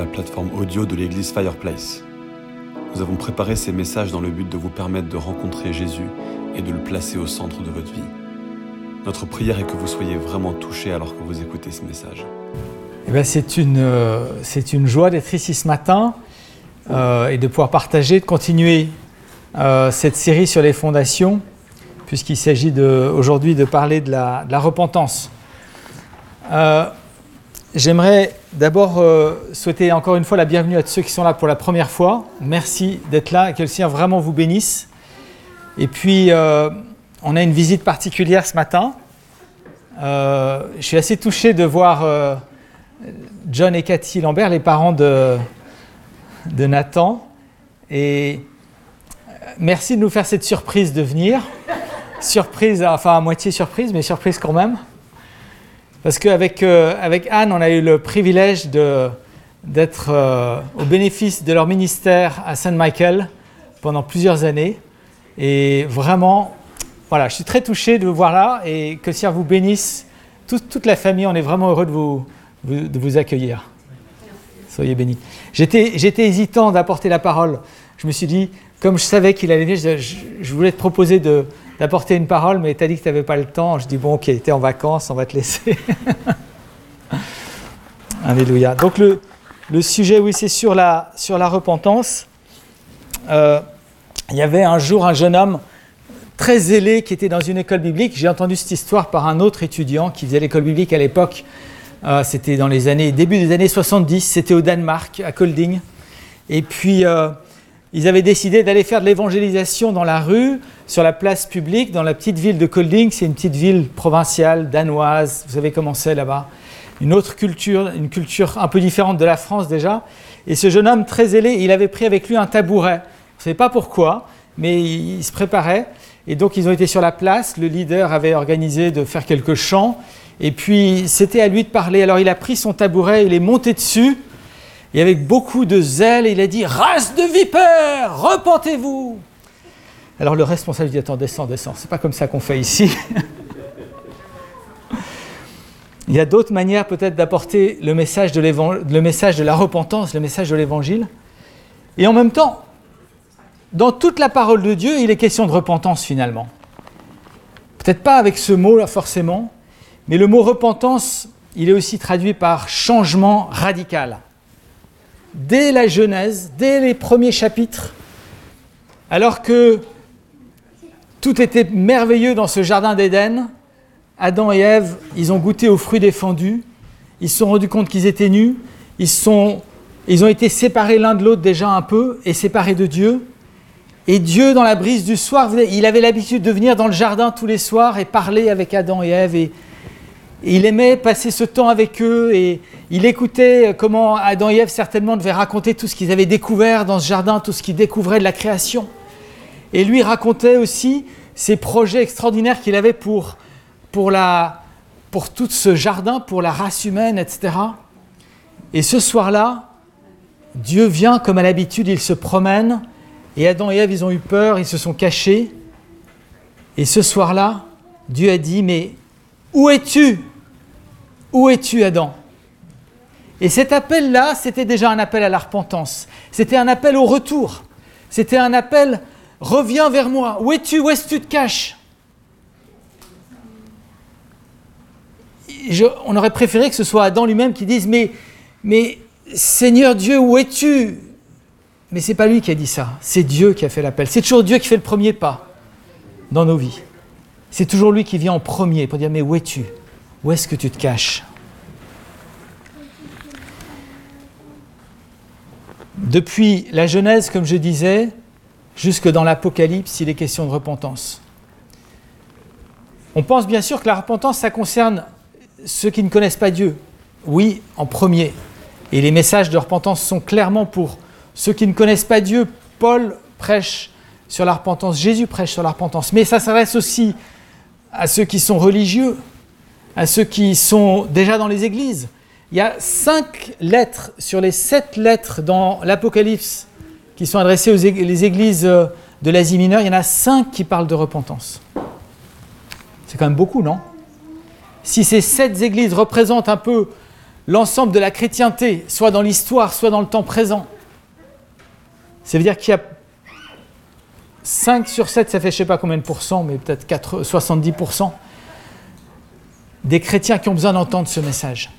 la plateforme audio de l'église Fireplace. Nous avons préparé ces messages dans le but de vous permettre de rencontrer Jésus et de le placer au centre de votre vie. Notre prière est que vous soyez vraiment touchés alors que vous écoutez ce message. Eh c'est une, euh, une joie d'être ici ce matin euh, et de pouvoir partager, de continuer euh, cette série sur les fondations, puisqu'il s'agit aujourd'hui de parler de la, de la repentance. J'aimerais d'abord euh, souhaiter encore une fois la bienvenue à tous ceux qui sont là pour la première fois. Merci d'être là et que le Seigneur vraiment vous bénisse. Et puis, euh, on a une visite particulière ce matin. Euh, je suis assez touché de voir John et Cathy Lambert, les parents de, de Nathan. Et merci de nous faire cette surprise de venir. Surprise, enfin à moitié surprise, mais surprise quand même. Parce qu'avec euh, Anne, on a eu le privilège d'être euh, au bénéfice de leur ministère à Saint Michael pendant plusieurs années. Et vraiment, voilà, je suis très touché de vous voir là et que Seigneur vous bénisse. Toute, la famille, on est vraiment heureux de vous, accueillir. Soyez bénis. J'étais hésitant d'apporter la parole. Je me suis dit, comme je savais qu'il allait venir, je- je voulais te proposer de- d'apporter une parole, mais tu as dit que tu n'avais pas le temps. Je dis, bon, ok, tu es en vacances, on va te laisser. Alléluia. Donc le, le sujet, oui, c'est sur la, sur la repentance. Euh, il y avait un jour un jeune homme très zélé qui était dans une école biblique. J'ai entendu cette histoire par un autre étudiant qui faisait l'école biblique à l'époque. Euh, c'était dans les années début des années 70. C'était au Danemark, à Kolding. Et puis euh, ils avaient décidé d'aller faire de l'évangélisation dans la rue, sur la place publique, dans la petite ville de Kolding. C'est une petite ville provinciale danoise. Vous savez comment c'est là-bas. Une autre culture, une culture un peu différente de la France déjà. Et ce jeune homme très zélé, il avait pris avec lui un tabouret. On ne savait pas pourquoi, mais il se préparait. Et donc ils ont été sur la place. Le leader avait organisé de faire quelques chants. Et puis c'était à lui de parler. Alors il a pris son tabouret, il est monté dessus. Et avec beaucoup de zèle, il a dit Race de vipères, repentez-vous Alors le responsable dit Attends, descends, descends. C'est pas comme ça qu'on fait ici. Il y a d'autres manières peut-être d'apporter le message de, le message de la repentance, le message de l'évangile. Et en même temps, dans toute la parole de Dieu, il est question de repentance finalement. Peut-être pas avec ce mot-là forcément, mais le mot repentance, il est aussi traduit par changement radical. Dès la Genèse, dès les premiers chapitres, alors que tout était merveilleux dans ce jardin d'Éden, Adam et Ève, ils ont goûté aux fruits défendus, ils se sont rendus compte qu'ils étaient nus, ils, sont, ils ont été séparés l'un de l'autre déjà un peu et séparés de Dieu. Et Dieu, dans la brise du soir, il avait l'habitude de venir dans le jardin tous les soirs et parler avec Adam et Ève. Il aimait passer ce temps avec eux et il écoutait comment Adam et Ève certainement devaient raconter tout ce qu'ils avaient découvert dans ce jardin, tout ce qu'ils découvraient de la création. Et lui racontait aussi ses projets extraordinaires qu'il avait pour, pour, tout ce jardin, pour la race humaine, etc. Et ce soir-là, Dieu vient comme à l'habitude, il se promène et Adam et Ève, ils ont eu peur, ils se sont cachés. Et ce soir-là, Dieu a dit, mais où es-tu? Où es-tu, Adam? Et cet appel-là, c'était déjà un appel à la repentance. C'était un appel au retour. C'était un appel, reviens vers moi. Où es-tu? Où est-ce que tu te caches? On aurait préféré que ce soit Adam lui-même qui dise, mais, mais Seigneur Dieu, où es-tu? Mais c'est pas lui qui a dit ça. C'est Dieu qui a fait l'appel. C'est toujours Dieu qui fait le premier pas dans nos vies. C'est toujours lui qui vient en premier pour dire, mais où es-tu? Où est-ce que tu te caches? Depuis la Genèse, comme je disais, jusque dans l'Apocalypse, il est question de repentance. On pense bien sûr que la repentance, ça concerne ceux qui ne connaissent pas Dieu. Oui, en premier. Et les messages de repentance sont clairement pour ceux qui ne connaissent pas Dieu. Paul prêche sur la repentance, Jésus prêche sur la repentance. Mais ça s'adresse aussi à ceux qui sont religieux, à ceux qui sont déjà dans les églises. Il y a cinq lettres sur les sept lettres dans l'Apocalypse qui sont adressées aux les églises euh, de l'Asie mineure. Il y en a cinq qui parlent de repentance. C'est quand même beaucoup, non? Si ces sept églises représentent un peu l'ensemble de la chrétienté, soit dans l'histoire, soit dans le temps présent. Ça veut dire qu'il y a 5 sur 7, ça fait je ne sais pas combien de pourcents, mais peut-être 70% des chrétiens qui ont besoin d'entendre ce message.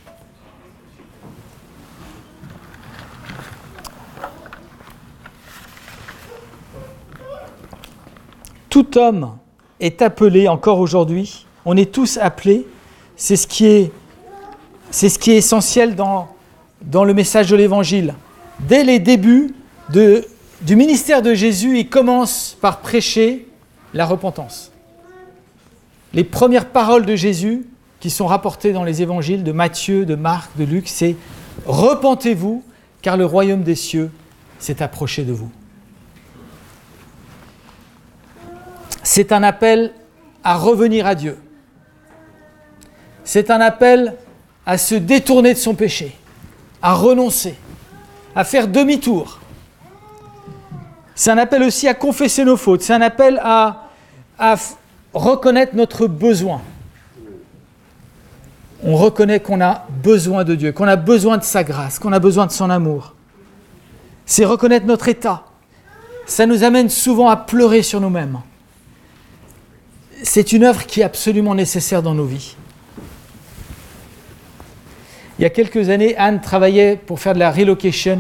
Tout homme est appelé encore aujourd'hui, on est tous appelés, c'est ce qui est, c'est ce qui est essentiel dans, le message de l'Évangile. Dès les débuts du ministère de Jésus, il commence par prêcher la repentance. Les premières paroles de Jésus qui sont rapportées dans les évangiles de Matthieu, de Marc, de Luc, c'est Repentez-vous, car le royaume des cieux s'est approché de vous. C'est un appel à revenir à Dieu. C'est un appel à se détourner de son péché, à renoncer, à faire demi-tour. C'est un appel aussi à confesser nos fautes. C'est un appel à, à reconnaître notre besoin. On reconnaît qu'on a besoin de Dieu, qu'on a besoin de sa grâce, qu'on a besoin de son amour. C'est reconnaître notre état. Ça nous amène souvent à pleurer sur nous-mêmes c'est une œuvre qui est absolument nécessaire dans nos vies. Il y a quelques années, Anne travaillait pour faire de la relocation.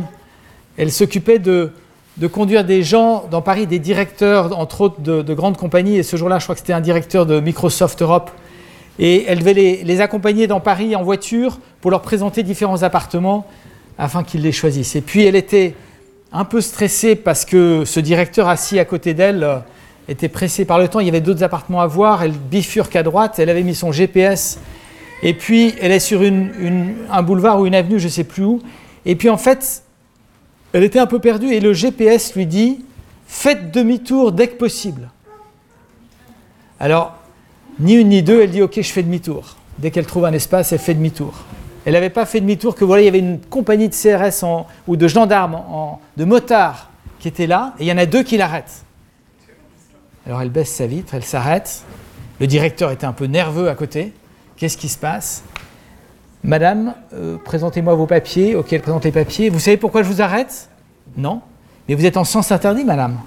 Elle s'occupait de, conduire des gens dans Paris, des directeurs, entre autres, de, grandes compagnies. Et ce jour-là, je crois que c'était un directeur de Microsoft Europe. Et elle devait les, accompagner dans Paris en voiture pour leur présenter différents appartements afin qu'ils les choisissent. Et puis, elle était un peu stressée parce que ce directeur assis à côté d'elle était pressée par le temps, il y avait d'autres appartements à voir, elle bifurque à droite, elle avait mis son GPS, et puis elle est sur un boulevard ou une avenue, je ne sais plus où, et puis en fait, elle était un peu perdue, et le GPS lui dit, faites demi-tour dès que possible. Alors, ni une ni deux, elle dit, ok, je fais demi-tour. Dès qu'elle trouve un espace, elle fait demi-tour. Elle n'avait pas fait demi-tour que voilà, il y avait une compagnie de CRS ou de gendarmes, de motards qui étaient là, et il y en a deux qui l'arrêtent. Alors elle baisse sa vitre, elle s'arrête. Le directeur était un peu nerveux à côté. Qu'est-ce qui se passe? Madame, euh, présentez-moi vos papiers. Ok, elle présente les papiers. Vous savez pourquoi je vous arrête? Non. Mais vous êtes en sens interdit, madame.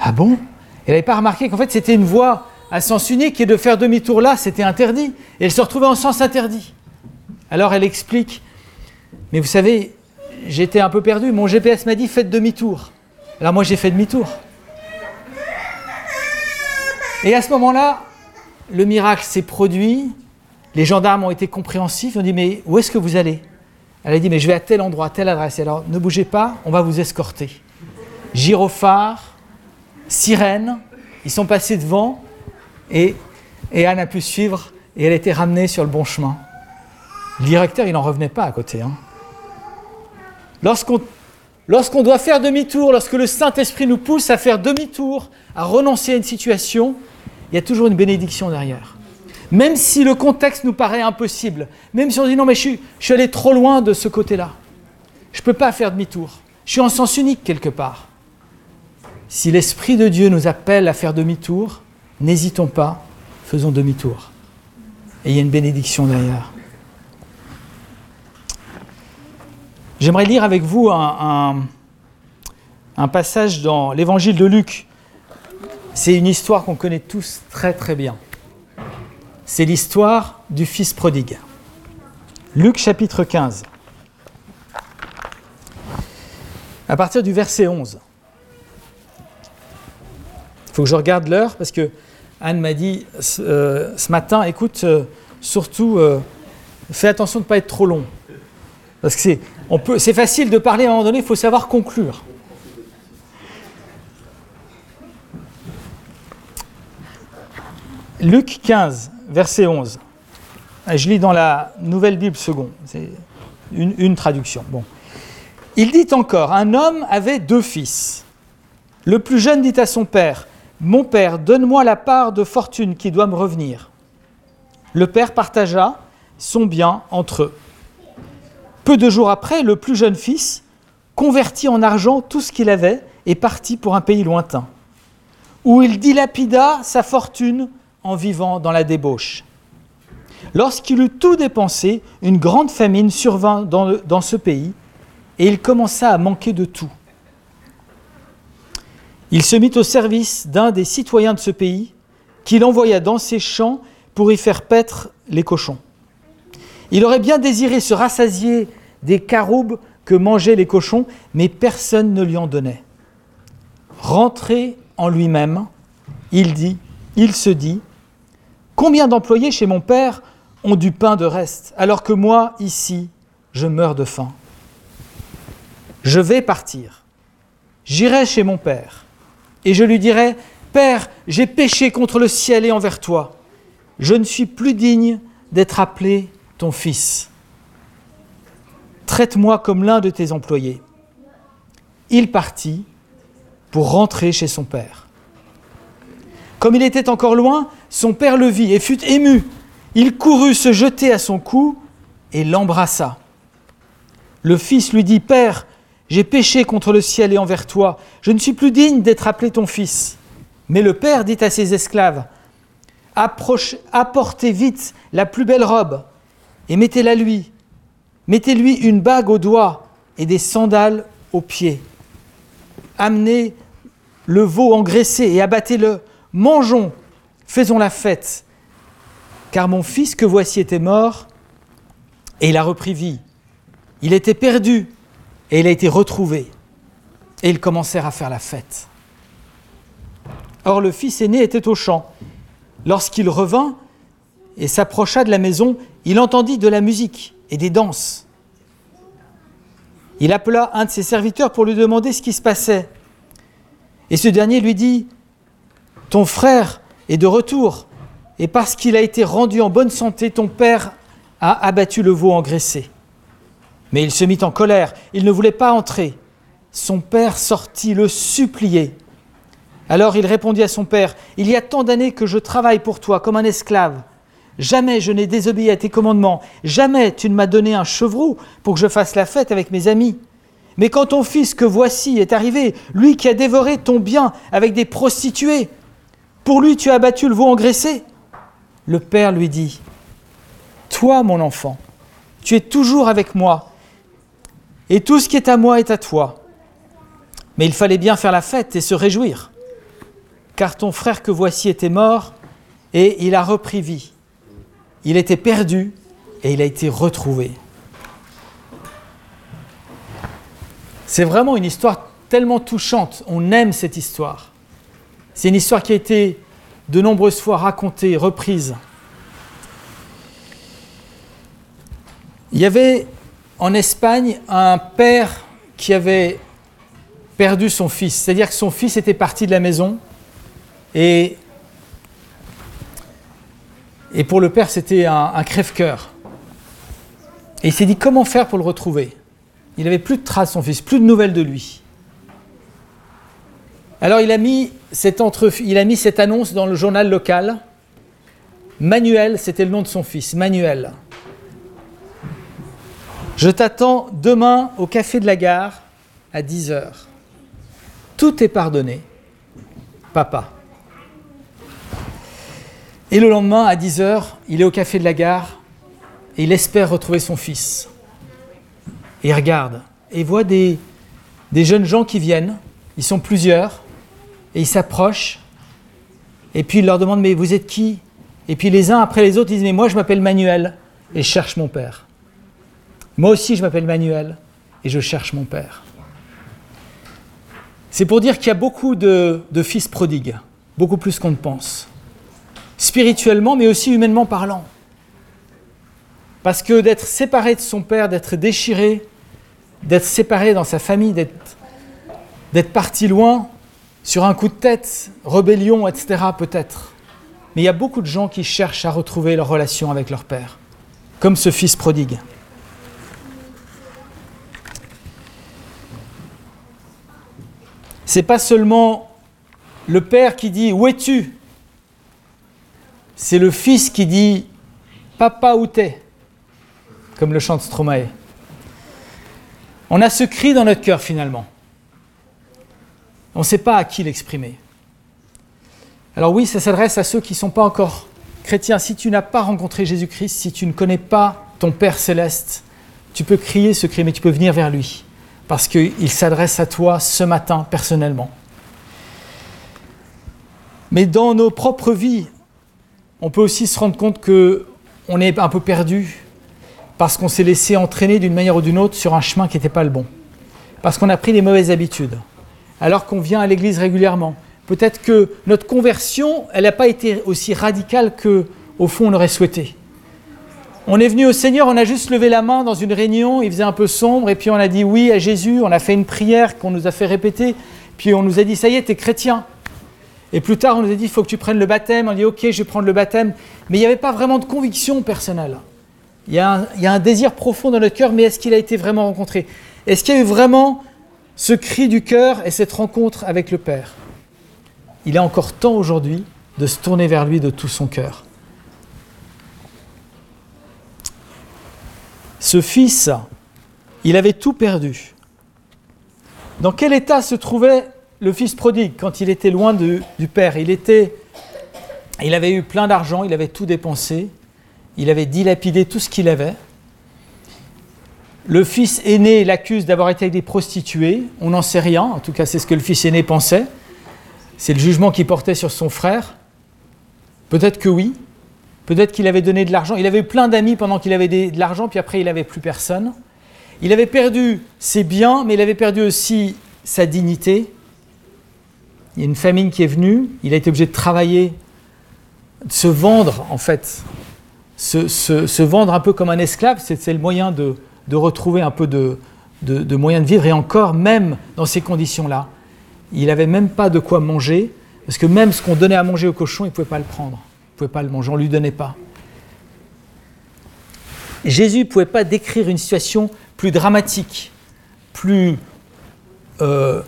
Ah bon? Elle n'avait pas remarqué qu'en fait c'était une voie à sens unique et de faire demi-tour là, c'était interdit. Et elle se retrouvait en sens interdit. Alors elle explique Mais vous savez, j'étais un peu perdu. Mon GPS m'a dit faites demi-tour. Alors moi j'ai fait demi-tour. Et à ce moment-là, le miracle s'est produit. Les gendarmes ont été compréhensifs. Ils ont dit Mais où est-ce que vous allez? Elle a dit Mais je vais à tel endroit, à telle adresse. alors ne bougez pas, on va vous escorter. Gyrophare, sirène, ils sont passés devant et, Anne a pu suivre et elle a été ramenée sur le bon chemin. Le directeur, il n'en revenait pas à côté. Hein. Lorsqu'on doit faire demi-tour, lorsque le Saint-Esprit nous pousse à faire demi-tour, à renoncer à une situation, il y a toujours une bénédiction derrière. Même si le contexte nous paraît impossible, même si on dit non mais je suis allé trop loin de ce côté-là, je ne peux pas faire demi-tour, je suis en sens unique quelque part. Si l'Esprit de Dieu nous appelle à faire demi-tour, n'hésitons pas, faisons demi-tour. Et il y a une bénédiction derrière. J'aimerais lire avec vous un, passage dans l'évangile de Luc, c'est une histoire qu'on connaît tous très très bien. C'est l'histoire du Fils prodigue. Luc chapitre 15. À partir du verset 11. Il faut que je regarde l'heure parce que Anne m'a dit euh, ce matin, écoute, euh, surtout, euh, fais attention de ne pas être trop long. Parce que c'est facile de parler à un moment donné, il faut savoir conclure. Luc 15, verset 11. Ah, je lis dans la Nouvelle Bible seconde. C'est une, traduction. Bon. Il dit encore Un homme avait deux fils. Le plus jeune dit à son père Mon père, donne-moi la part de fortune qui doit me revenir. Le père partagea son bien entre eux. Peu de jours après, le plus jeune fils convertit en argent tout ce qu'il avait et partit pour un pays lointain, où il dilapida sa fortune en vivant dans la débauche. Lorsqu'il eut tout dépensé, une grande famine survint dans, dans ce pays, et il commença à manquer de tout. Il se mit au service d'un des citoyens de ce pays, qu'il envoya dans ses champs pour y faire paître les cochons. Il aurait bien désiré se rassasier des caroubes que mangeaient les cochons, mais personne ne lui en donnait. Rentré en lui-même, il dit, il se dit, combien d'employés chez mon père ont du pain de reste, alors que moi, ici, je meurs de faim? Je vais partir. J'irai chez mon père, et je lui dirai, Père, j'ai péché contre le ciel et envers toi. Je ne suis plus digne d'être appelé ton fils. Traite-moi comme l'un de tes employés. Il partit pour rentrer chez son père. Comme il était encore loin, son père le vit et fut ému. Il courut se jeter à son cou et l'embrassa. Le fils lui dit, Père, j'ai péché contre le ciel et envers toi, je ne suis plus digne d'être appelé ton fils. Mais le père dit à ses esclaves, apportez vite la plus belle robe et mettez-la lui. Mettez-lui une bague au doigt et des sandales aux pieds. Amenez le veau engraissé et abattez-le. Mangeons, faisons la fête. Car mon fils que voici était mort et il a repris vie. Il était perdu et il a été retrouvé. Et ils commencèrent à faire la fête. Or le fils aîné était au champ. Lorsqu'il revint et s'approcha de la maison, il entendit de la musique et des danses. Il appela un de ses serviteurs pour lui demander ce qui se passait. Et ce dernier lui dit, Ton frère est de retour, et parce qu'il a été rendu en bonne santé, ton père a abattu le veau engraissé. Mais il se mit en colère, il ne voulait pas entrer. Son père sortit le supplier. Alors il répondit à son père, Il y a tant d'années que je travaille pour toi comme un esclave. Jamais je n'ai désobéi à tes commandements. Jamais tu ne m'as donné un chevreau pour que je fasse la fête avec mes amis. Mais quand ton fils que voici est arrivé, lui qui a dévoré ton bien avec des prostituées, pour lui tu as battu le veau engraissé. Le père lui dit, Toi mon enfant, tu es toujours avec moi, et tout ce qui est à moi est à toi. Mais il fallait bien faire la fête et se réjouir, car ton frère que voici était mort, et il a repris vie. Il était perdu et il a été retrouvé. C'est vraiment une histoire tellement touchante. On aime cette histoire. C'est une histoire qui a été de nombreuses fois racontée, reprise. Il y avait en Espagne un père qui avait perdu son fils. C'est-à-dire que son fils était parti de la maison et pour le père, c'était un, crève-cœur. Et il s'est dit comment faire pour le retrouver? Il n'avait plus de traces de son fils, plus de nouvelles de lui. Alors il a, mis cette il a mis cette annonce dans le journal local. Manuel, c'était le nom de son fils, Manuel. Je t'attends demain au café de la gare à 10h. Tout est pardonné. Papa. Et le lendemain, à 10h, il est au café de la gare et il espère retrouver son fils. Et il regarde et voit des, des jeunes gens qui viennent, ils sont plusieurs, et ils s'approchent, et puis il leur demande Mais vous êtes qui? Et puis les uns après les autres, ils disent Mais moi je m'appelle Manuel et je cherche mon père. Moi aussi je m'appelle Manuel et je cherche mon père. C'est pour dire qu'il y a beaucoup de, fils prodigues, beaucoup plus qu'on ne pense spirituellement, mais aussi humainement parlant. Parce que d'être séparé de son père, d'être déchiré, d'être séparé dans sa famille, d'être parti loin, sur un coup de tête, rébellion, etc., peut-être. Mais il y a beaucoup de gens qui cherchent à retrouver leur relation avec leur père, comme ce fils prodigue. C'est pas seulement le père qui dit Où es-tu? C'est le fils qui dit Papa où t'es? Comme le chante Stromae. On a ce cri dans notre cœur finalement. On ne sait pas à qui l'exprimer. Alors oui, ça s'adresse à ceux qui ne sont pas encore chrétien, si tu n'as pas rencontré Jésus-Christ, si tu ne connais pas ton Père céleste, tu peux crier ce cri, mais tu peux venir vers lui, parce qu'il s'adresse à toi ce matin personnellement. Mais dans nos propres vies, on peut aussi se rendre compte que on est un peu perdu parce qu'on s'est laissé entraîner d'une manière ou d'une autre sur un chemin qui n'était pas le bon. Parce qu'on a pris des mauvaises habitudes. Alors qu'on vient à l'église régulièrement. Peut-être que notre conversion, elle n'a pas été aussi radicale que au fond on aurait souhaité. On est venu au Seigneur, on a juste levé la main dans une réunion, il faisait un peu sombre, et puis on a dit oui à Jésus, on a fait une prière qu'on nous a fait répéter, puis on nous a dit ça y est, tu es chrétien. Et plus tard, on nous a dit il faut que tu prennes le baptême, on dit ok, je vais prendre le baptême, mais il n'y avait pas vraiment de conviction personnelle. Il y, a un, désir profond dans notre cœur, mais est-ce qu'il a été vraiment rencontré? Est-ce qu'il y a eu vraiment ce cri du cœur et cette rencontre avec le Père? Il est encore temps aujourd'hui de se tourner vers lui de tout son cœur. Ce fils, il avait tout perdu. Dans quel état se trouvait le fils prodigue quand il était loin du Père? Il était, il avait eu plein d'argent, il avait tout dépensé, il avait dilapidé tout ce qu'il avait. Le fils aîné l'accuse d'avoir été avec des prostituées. On n'en sait rien. En tout cas, c'est ce que le fils aîné pensait. C'est le jugement qu'il portait sur son frère. Peut-être que oui. Peut-être qu'il avait donné de l'argent. Il avait eu plein d'amis pendant qu'il avait de l'argent, puis après, il n'avait plus personne. Il avait perdu ses biens, mais il avait perdu aussi sa dignité. Il y a une famine qui est venue. Il a été obligé de travailler, de se vendre, en fait, se, vendre un peu comme un esclave, c'est le moyen de, retrouver un peu de, de, moyens de vivre. Et encore, même dans ces conditions-là, il n'avait même pas de quoi manger, parce que même ce qu'on donnait à manger au cochon, il ne pouvait pas le prendre. Pouvait pas le manger, on lui donnait pas. Jésus ne pouvait pas décrire une situation plus dramatique, plus euh,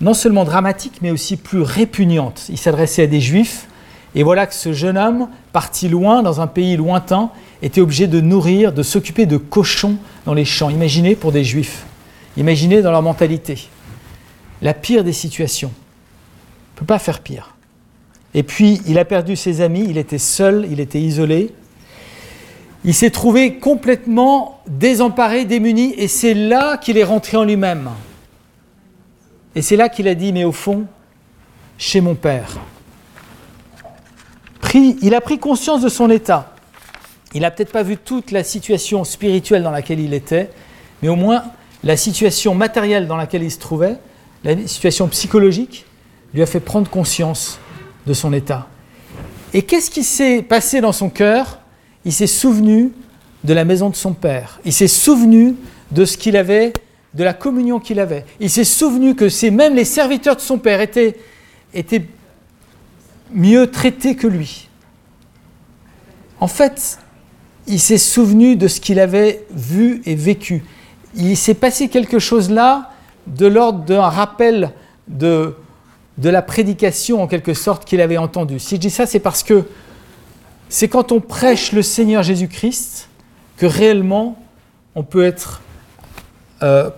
non seulement dramatique, mais aussi plus répugnante. Il s'adressait à des juifs et voilà que ce jeune homme, parti loin, dans un pays lointain, était obligé de nourrir, de s'occuper de cochons dans les champs. Imaginez pour des juifs, imaginez dans leur mentalité. La pire des situations. On ne peut pas faire pire. Et puis, il a perdu ses amis, il était seul, il était isolé. Il s'est trouvé complètement désemparé, démuni, et c'est là qu'il est rentré en lui-même. Et c'est là qu'il a dit, mais au fond, chez mon Père, il a pris conscience de son état. Il n'a peut-être pas vu toute la situation spirituelle dans laquelle il était, mais au moins la situation matérielle dans laquelle il se trouvait, la situation psychologique, lui a fait prendre conscience de son état. Et qu'est-ce qui s'est passé dans son cœur? Il s'est souvenu de la maison de son père. Il s'est souvenu de ce qu'il avait, de la communion qu'il avait. Il s'est souvenu que c'est même les serviteurs de son père étaient, étaient mieux traités que lui. En fait, il s'est souvenu de ce qu'il avait vu et vécu. Il s'est passé quelque chose là de l'ordre d'un rappel de, de la prédication en quelque sorte qu'il avait entendu. Si je dis ça, c'est parce que c'est quand on prêche le Seigneur Jésus-Christ que réellement on peut être euh,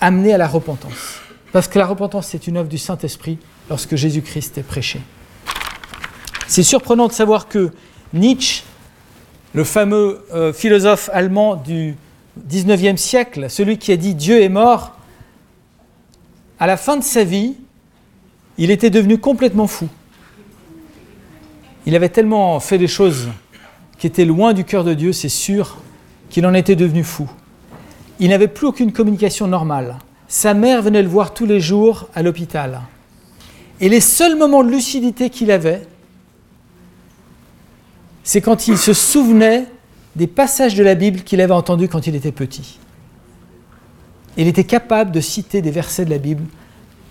amené à la repentance. Parce que la repentance, c'est une œuvre du Saint-Esprit lorsque Jésus-Christ est prêché. C'est surprenant de savoir que Nietzsche, le fameux euh, philosophe allemand du 19e siècle, celui qui a dit Dieu est mort, à la fin de sa vie, il était devenu complètement fou. Il avait tellement fait des choses qui étaient loin du cœur de Dieu, c'est sûr, qu'il en était devenu fou. Il n'avait plus aucune communication normale. Sa mère venait le voir tous les jours à l'hôpital. Et les seuls moments de lucidité qu'il avait, c'est quand il se souvenait des passages de la Bible qu'il avait entendus quand il était petit. Il était capable de citer des versets de la Bible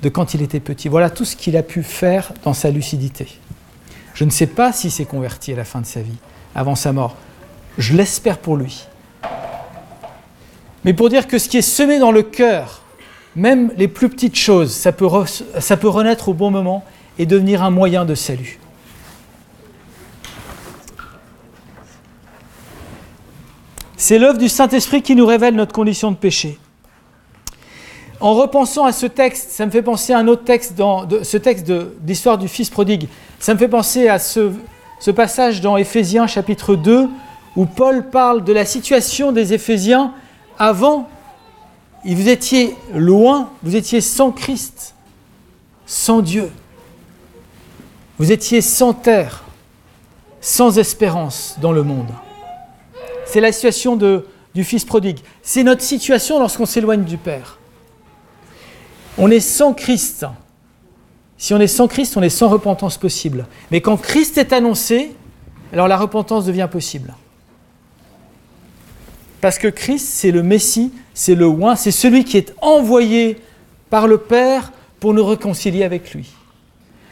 de quand il était petit. Voilà tout ce qu'il a pu faire dans sa lucidité. Je ne sais pas s'il s'est converti à la fin de sa vie, avant sa mort. Je l'espère pour lui. Mais pour dire que ce qui est semé dans le cœur, même les plus petites choses, ça peut, ça peut renaître au bon moment et devenir un moyen de salut. C'est l'œuvre du Saint-Esprit qui nous révèle notre condition de péché. En repensant à ce texte, ça me fait penser à un autre texte, dans, ce texte d'histoire du Fils prodigue. Ça me fait penser à ce, passage dans Éphésiens chapitre 2 où Paul parle de la situation des Éphésiens avant. Vous étiez loin, vous étiez sans Christ, sans Dieu. Vous étiez sans terre, sans espérance dans le monde. C'est la situation de, du Fils prodigue. C'est notre situation lorsqu'on s'éloigne du Père. On est sans Christ. Si on est sans Christ, on est sans repentance possible. Mais quand Christ est annoncé, alors la repentance devient possible. Parce que Christ, c'est le Messie, c'est le oin, c'est celui qui est envoyé par le Père pour nous réconcilier avec lui.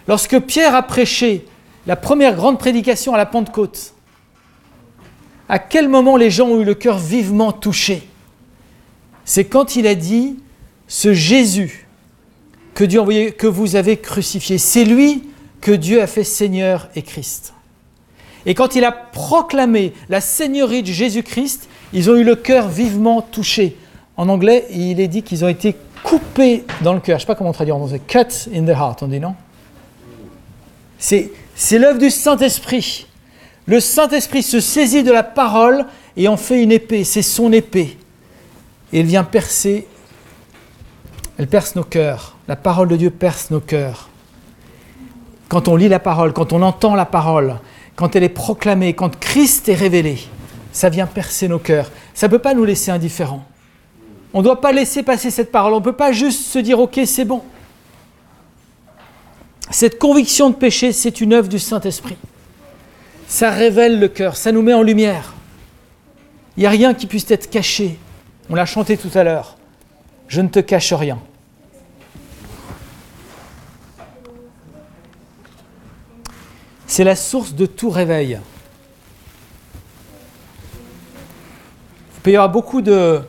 Lorsque Pierre a prêché la première grande prédication à la Pentecôte, à quel moment les gens ont eu le cœur vivement touché? C'est quand il a dit, ce Jésus que Dieu envoyé, que vous avez crucifié, c'est lui que Dieu a fait Seigneur et Christ. Et quand il a proclamé la Seigneurie de Jésus-Christ, ils ont eu le cœur vivement touché. En anglais, il est dit qu'ils ont été coupés dans le cœur. Je ne sais pas comment traduire en. Cut in the heart, on dit non? C'est, l'œuvre du Saint-Esprit. Le Saint-Esprit se saisit de la parole et en fait une épée. C'est son épée. Et elle vient percer. Elle perce nos cœurs. La parole de Dieu perce nos cœurs. Quand on lit la parole, quand on entend la parole, quand elle est proclamée, quand Christ est révélé, ça vient percer nos cœurs. Ça ne peut pas nous laisser indifférents. On ne doit pas laisser passer cette parole. On ne peut pas juste se dire ok, c'est bon. Cette conviction de péché, c'est une œuvre du Saint-Esprit. Ça révèle le cœur, ça nous met en lumière. Il n'y a rien qui puisse être caché. On l'a chanté tout à l'heure. Je ne te cache rien. C'est la source de tout réveil. peut y avoir beaucoup de,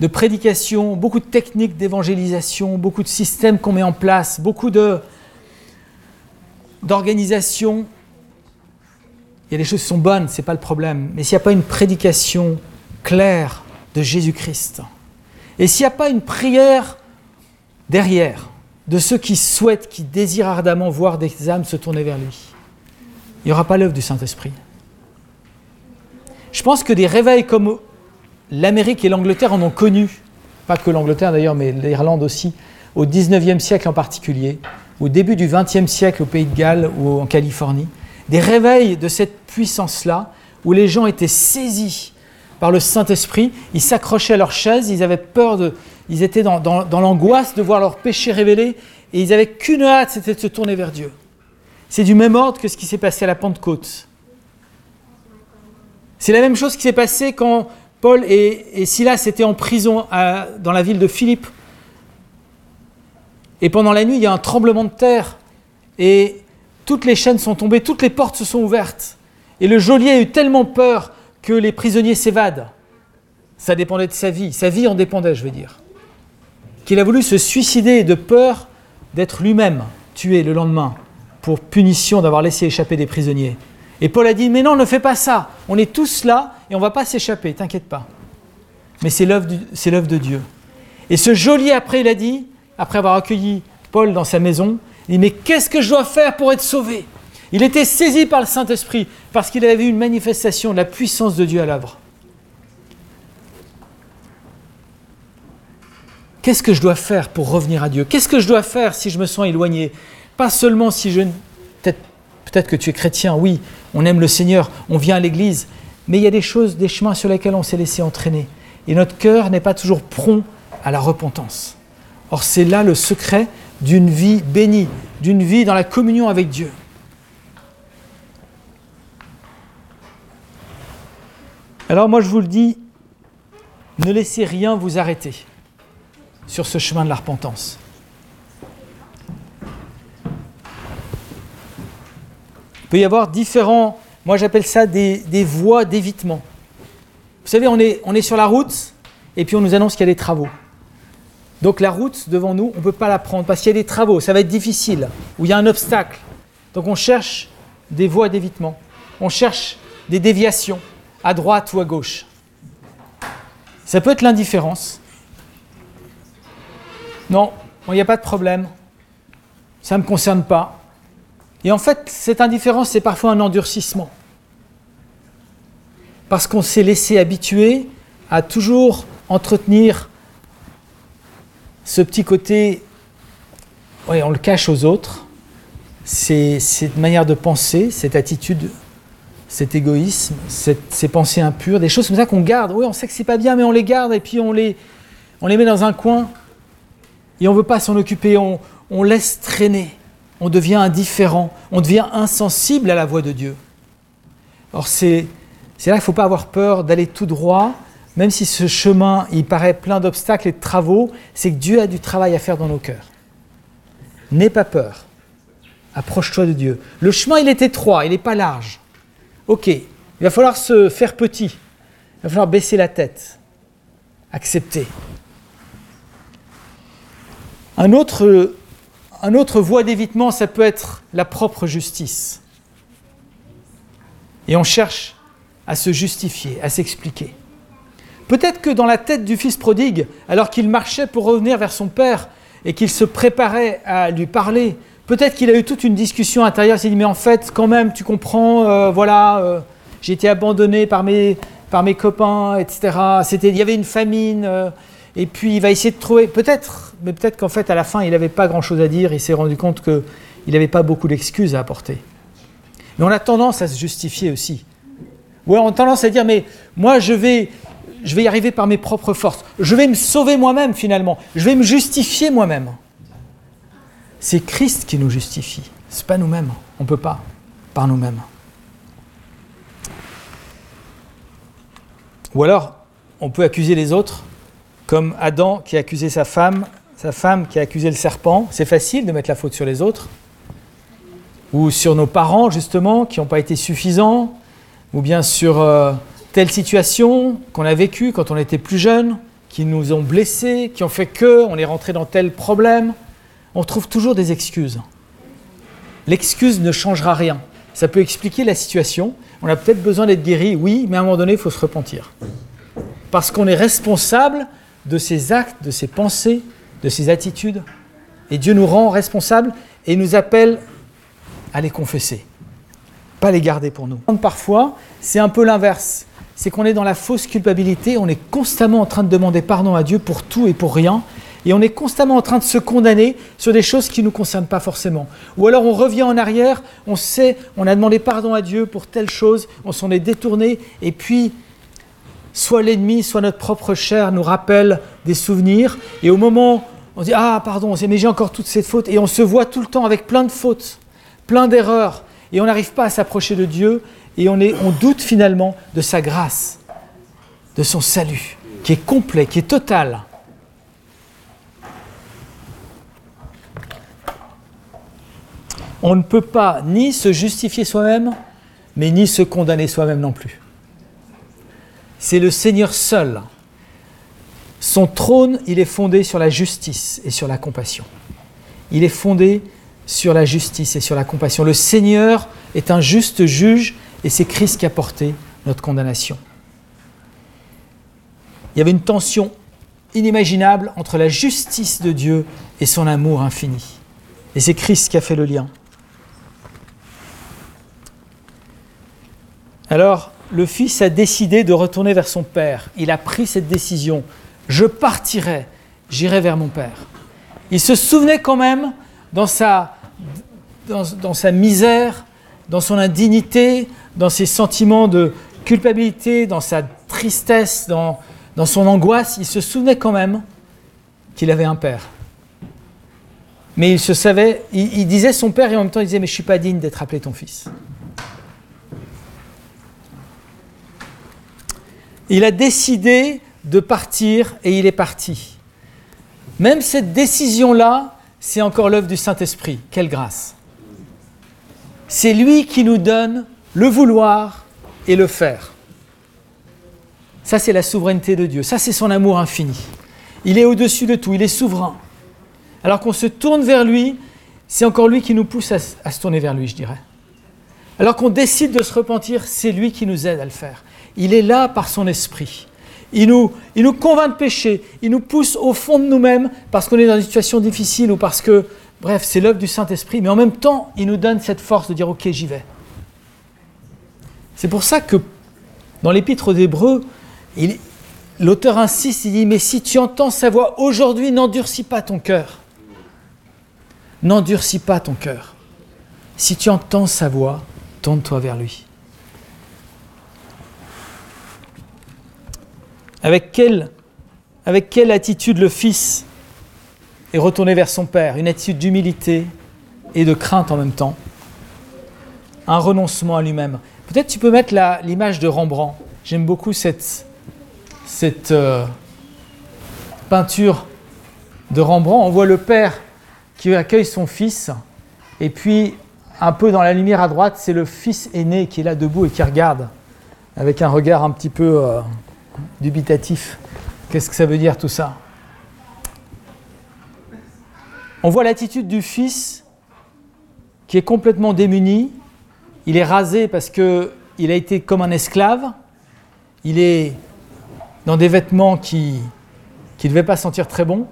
de prédications, beaucoup de techniques d'évangélisation, beaucoup de systèmes qu'on met en place, beaucoup d'organisations. Il y a des choses qui sont bonnes, ce n'est pas le problème. Mais s'il n'y a pas une prédication claire de Jésus-Christ, et s'il n'y a pas une prière derrière de ceux qui souhaitent, qui désirent ardemment voir des âmes se tourner vers lui, il n'y aura pas l'œuvre du Saint-Esprit. Je pense que des réveils comme l'Amérique et l'Angleterre en ont connu, pas que l'Angleterre d'ailleurs, mais l'Irlande aussi, au 19e siècle en particulier, au début du 20e siècle au Pays de Galles ou en Californie, des réveils de cette puissance-là, où les gens étaient saisis par le Saint-Esprit, ils s'accrochaient à leur chaise, ils avaient peur de... Ils étaient dans, l'angoisse de voir leur péché révélé, et ils n'avaient qu'une hâte, c'était de se tourner vers Dieu. C'est du même ordre que ce qui s'est passé à la Pentecôte. C'est la même chose qui s'est passé quand Paul et, Silas étaient en prison dans la ville de Philippe. Et pendant la nuit, il y a un tremblement de terre. Et toutes les chaînes sont tombées, toutes les portes se sont ouvertes. Et le geôlier a eu tellement peur que les prisonniers s'évadent. Ça dépendait de sa vie. Sa vie en dépendait, je veux dire. Qu'il a voulu se suicider de peur d'être lui-même tué le lendemain pour punition d'avoir laissé échapper des prisonniers. Et Paul a dit, mais non, ne fais pas ça. On est tous là et on ne va pas s'échapper, t'inquiète pas. Mais c'est l'œuvre de Dieu. Et ce geôlier, après, il a dit, après avoir accueilli Paul dans sa maison, il dit, mais qu'est-ce que je dois faire pour être sauvé? Il était saisi par le Saint-Esprit parce qu'il avait vu une manifestation de la puissance de Dieu à l'œuvre. Qu'est-ce que je dois faire pour revenir à Dieu? Qu'est-ce que je dois faire si je me sens éloigné? Pas seulement si je... Peut-être peut que tu es chrétien, oui, on aime le Seigneur, on vient à l'église, mais il y a des choses, des chemins sur lesquels on s'est laissé entraîner. Et notre cœur n'est pas toujours prompt à la repentance. Or, c'est là le secret d'une vie bénie, d'une vie dans la communion avec Dieu. Alors moi, je vous le dis, ne laissez rien vous arrêter sur ce chemin de la repentance. Il peut y avoir différents, moi j'appelle ça des, des voies d'évitement. Vous savez, on est, on est sur la route et puis on nous annonce qu'il y a des travaux. Donc la route devant nous, on ne peut pas la prendre parce qu'il y a des travaux, ça va être difficile, ou il y a un obstacle. Donc on cherche des voies d'évitement. On cherche des déviations à droite ou à gauche. Ça peut être l'indifférence. Non, il n'y a pas de problème. Ça ne me concerne pas. Et en fait, cette indifférence, c'est parfois un endurcissement. Parce qu'on s'est laissé habituer à toujours entretenir ce petit côté, oui, on le cache aux autres, c'est cette manière de penser, cette attitude, cet égoïsme, ces pensées impures, des choses comme ça qu'on garde. Oui, on sait que c'est pas bien, mais on les garde et puis on les met dans un coin et on ne veut pas s'en occuper, on, laisse traîner, on devient indifférent, on devient insensible à la voix de Dieu. Or, c'est là qu'il ne faut pas avoir peur d'aller tout droit, même si ce chemin il paraît plein d'obstacles et de travaux, c'est que Dieu a du travail à faire dans nos cœurs. N'aie pas peur. Approche-toi de Dieu. Le chemin, il est étroit, il n'est pas large. Ok, il va falloir se faire petit. Il va falloir baisser la tête. Accepter. Un autre, voie d'évitement, ça peut être la propre justice. Et on cherche à se justifier, à s'expliquer. Peut-être que dans la tête du fils prodigue, alors qu'il marchait pour revenir vers son père et qu'il se préparait à lui parler, peut-être qu'il a eu toute une discussion intérieure, il s'est dit mais en fait quand même tu comprends, euh, voilà, euh, j'ai été abandonné par mes, copains, etc. Il y avait une famine, euh, et puis il va essayer de trouver, peut-être, mais peut-être qu'en fait à la fin il n'avait pas grand-chose à dire, il s'est rendu compte qu'il n'avait pas beaucoup d'excuses à apporter. Mais on a tendance à se justifier aussi. Ou on a tendance à dire mais moi je vais, je vais y arriver par mes propres forces. Je vais me sauver moi-même finalement. Je vais me justifier moi-même. C'est Christ qui nous justifie. Ce n'est pas nous-mêmes. On ne peut pas par nous-mêmes. Ou alors, on peut accuser les autres, comme Adam qui a accusé sa femme, sa femme qui a accusé le serpent. C'est facile de mettre la faute sur les autres. Ou sur nos parents, justement, qui n'ont pas été suffisants. Ou bien sur euh, telle situation qu'on a vécue quand on était plus jeune, qui nous ont blessés, qui ont fait que on est rentré dans tel problème. On trouve toujours des excuses. L'excuse ne changera rien. Ça peut expliquer la situation. On a peut-être besoin d'être guéri, oui, mais à un moment donné, il faut se repentir. Parce qu'on est responsable de ses actes, de ses pensées, de ses attitudes. Et Dieu nous rend responsables et nous appelle à les confesser, pas les garder pour nous. Parfois, c'est un peu l'inverse c'est qu'on est dans la fausse culpabilité, on est constamment en train de demander pardon à Dieu pour tout et pour rien, et on est constamment en train de se condamner sur des choses qui ne nous concernent pas forcément. Ou alors on revient en arrière, on sait, on a demandé pardon à Dieu pour telle chose, on s'en est détourné, et puis soit l'ennemi, soit notre propre chair nous rappelle des souvenirs, et au moment, on dit Ah, pardon, mais j'ai encore toutes ces fautes, et on se voit tout le temps avec plein de fautes, plein d'erreurs, et on n'arrive pas à s'approcher de Dieu, et on, est, on doute finalement de sa grâce, de son salut, qui est complet, qui est total. On ne peut pas ni se justifier soi-même, mais ni se condamner soi-même non plus. C'est le Seigneur seul. Son trône, il est fondé sur la justice et sur la compassion. Il est fondé sur la justice et sur la compassion. Le Seigneur est un juste juge et c'est Christ qui a porté notre condamnation. Il y avait une tension inimaginable entre la justice de Dieu et son amour infini. Et c'est Christ qui a fait le lien. Alors, le Fils a décidé de retourner vers son Père. Il a pris cette décision. Je partirai, j'irai vers mon Père. Il se souvenait quand même, dans sa, dans, sa misère, dans son indignité, dans ses sentiments de culpabilité, dans sa tristesse, dans, dans son angoisse, il se souvenait quand même qu'il avait un père. Mais il se savait, il, disait son père et en même temps il disait mais je suis pas digne d'être appelé ton fils. Il a décidé de partir et il est parti. Même cette décision-là, c'est encore l'œuvre du Saint-Esprit. Quelle grâce. C'est lui qui nous donne le vouloir et le faire. Ça, c'est la souveraineté de Dieu. Ça, c'est son amour infini. Il est au-dessus de tout, il est souverain. Alors qu'on se tourne vers lui, c'est encore lui qui nous pousse à, se tourner vers lui, je dirais. Alors qu'on décide de se repentir, c'est lui qui nous aide à le faire. Il est là par son esprit. Il nous, convainc de pécher, il nous pousse au fond de nous-mêmes parce qu'on est dans une situation difficile ou parce que Bref, c'est l'œuvre du Saint-Esprit, mais en même temps, il nous donne cette force de dire Ok, j'y vais. C'est pour ça que dans l'Épître aux Hébreux, l'auteur insiste il dit Mais si tu entends sa voix aujourd'hui, n'endurcis pas ton cœur. N'endurcis pas ton cœur. Si tu entends sa voix, tourne-toi vers lui. Avec quelle, attitude le Fils est retourné vers son Père? Une attitude d'humilité et de crainte en même temps. Un renoncement à lui-même. Peut-être tu peux mettre l'image de Rembrandt. J'aime beaucoup cette, cette euh, peinture de Rembrandt. On voit le Père qui accueille son Fils. Et puis, un peu dans la lumière à droite, c'est le Fils aîné qui est là debout et qui regarde avec un regard un petit peu... Euh, dubitatif. Qu'est-ce que ça veut dire tout ça? On voit l'attitude du fils qui est complètement démuni. Il est rasé parce que il a été comme un esclave. Il est dans des vêtements qui ne devaient pas sentir très bon.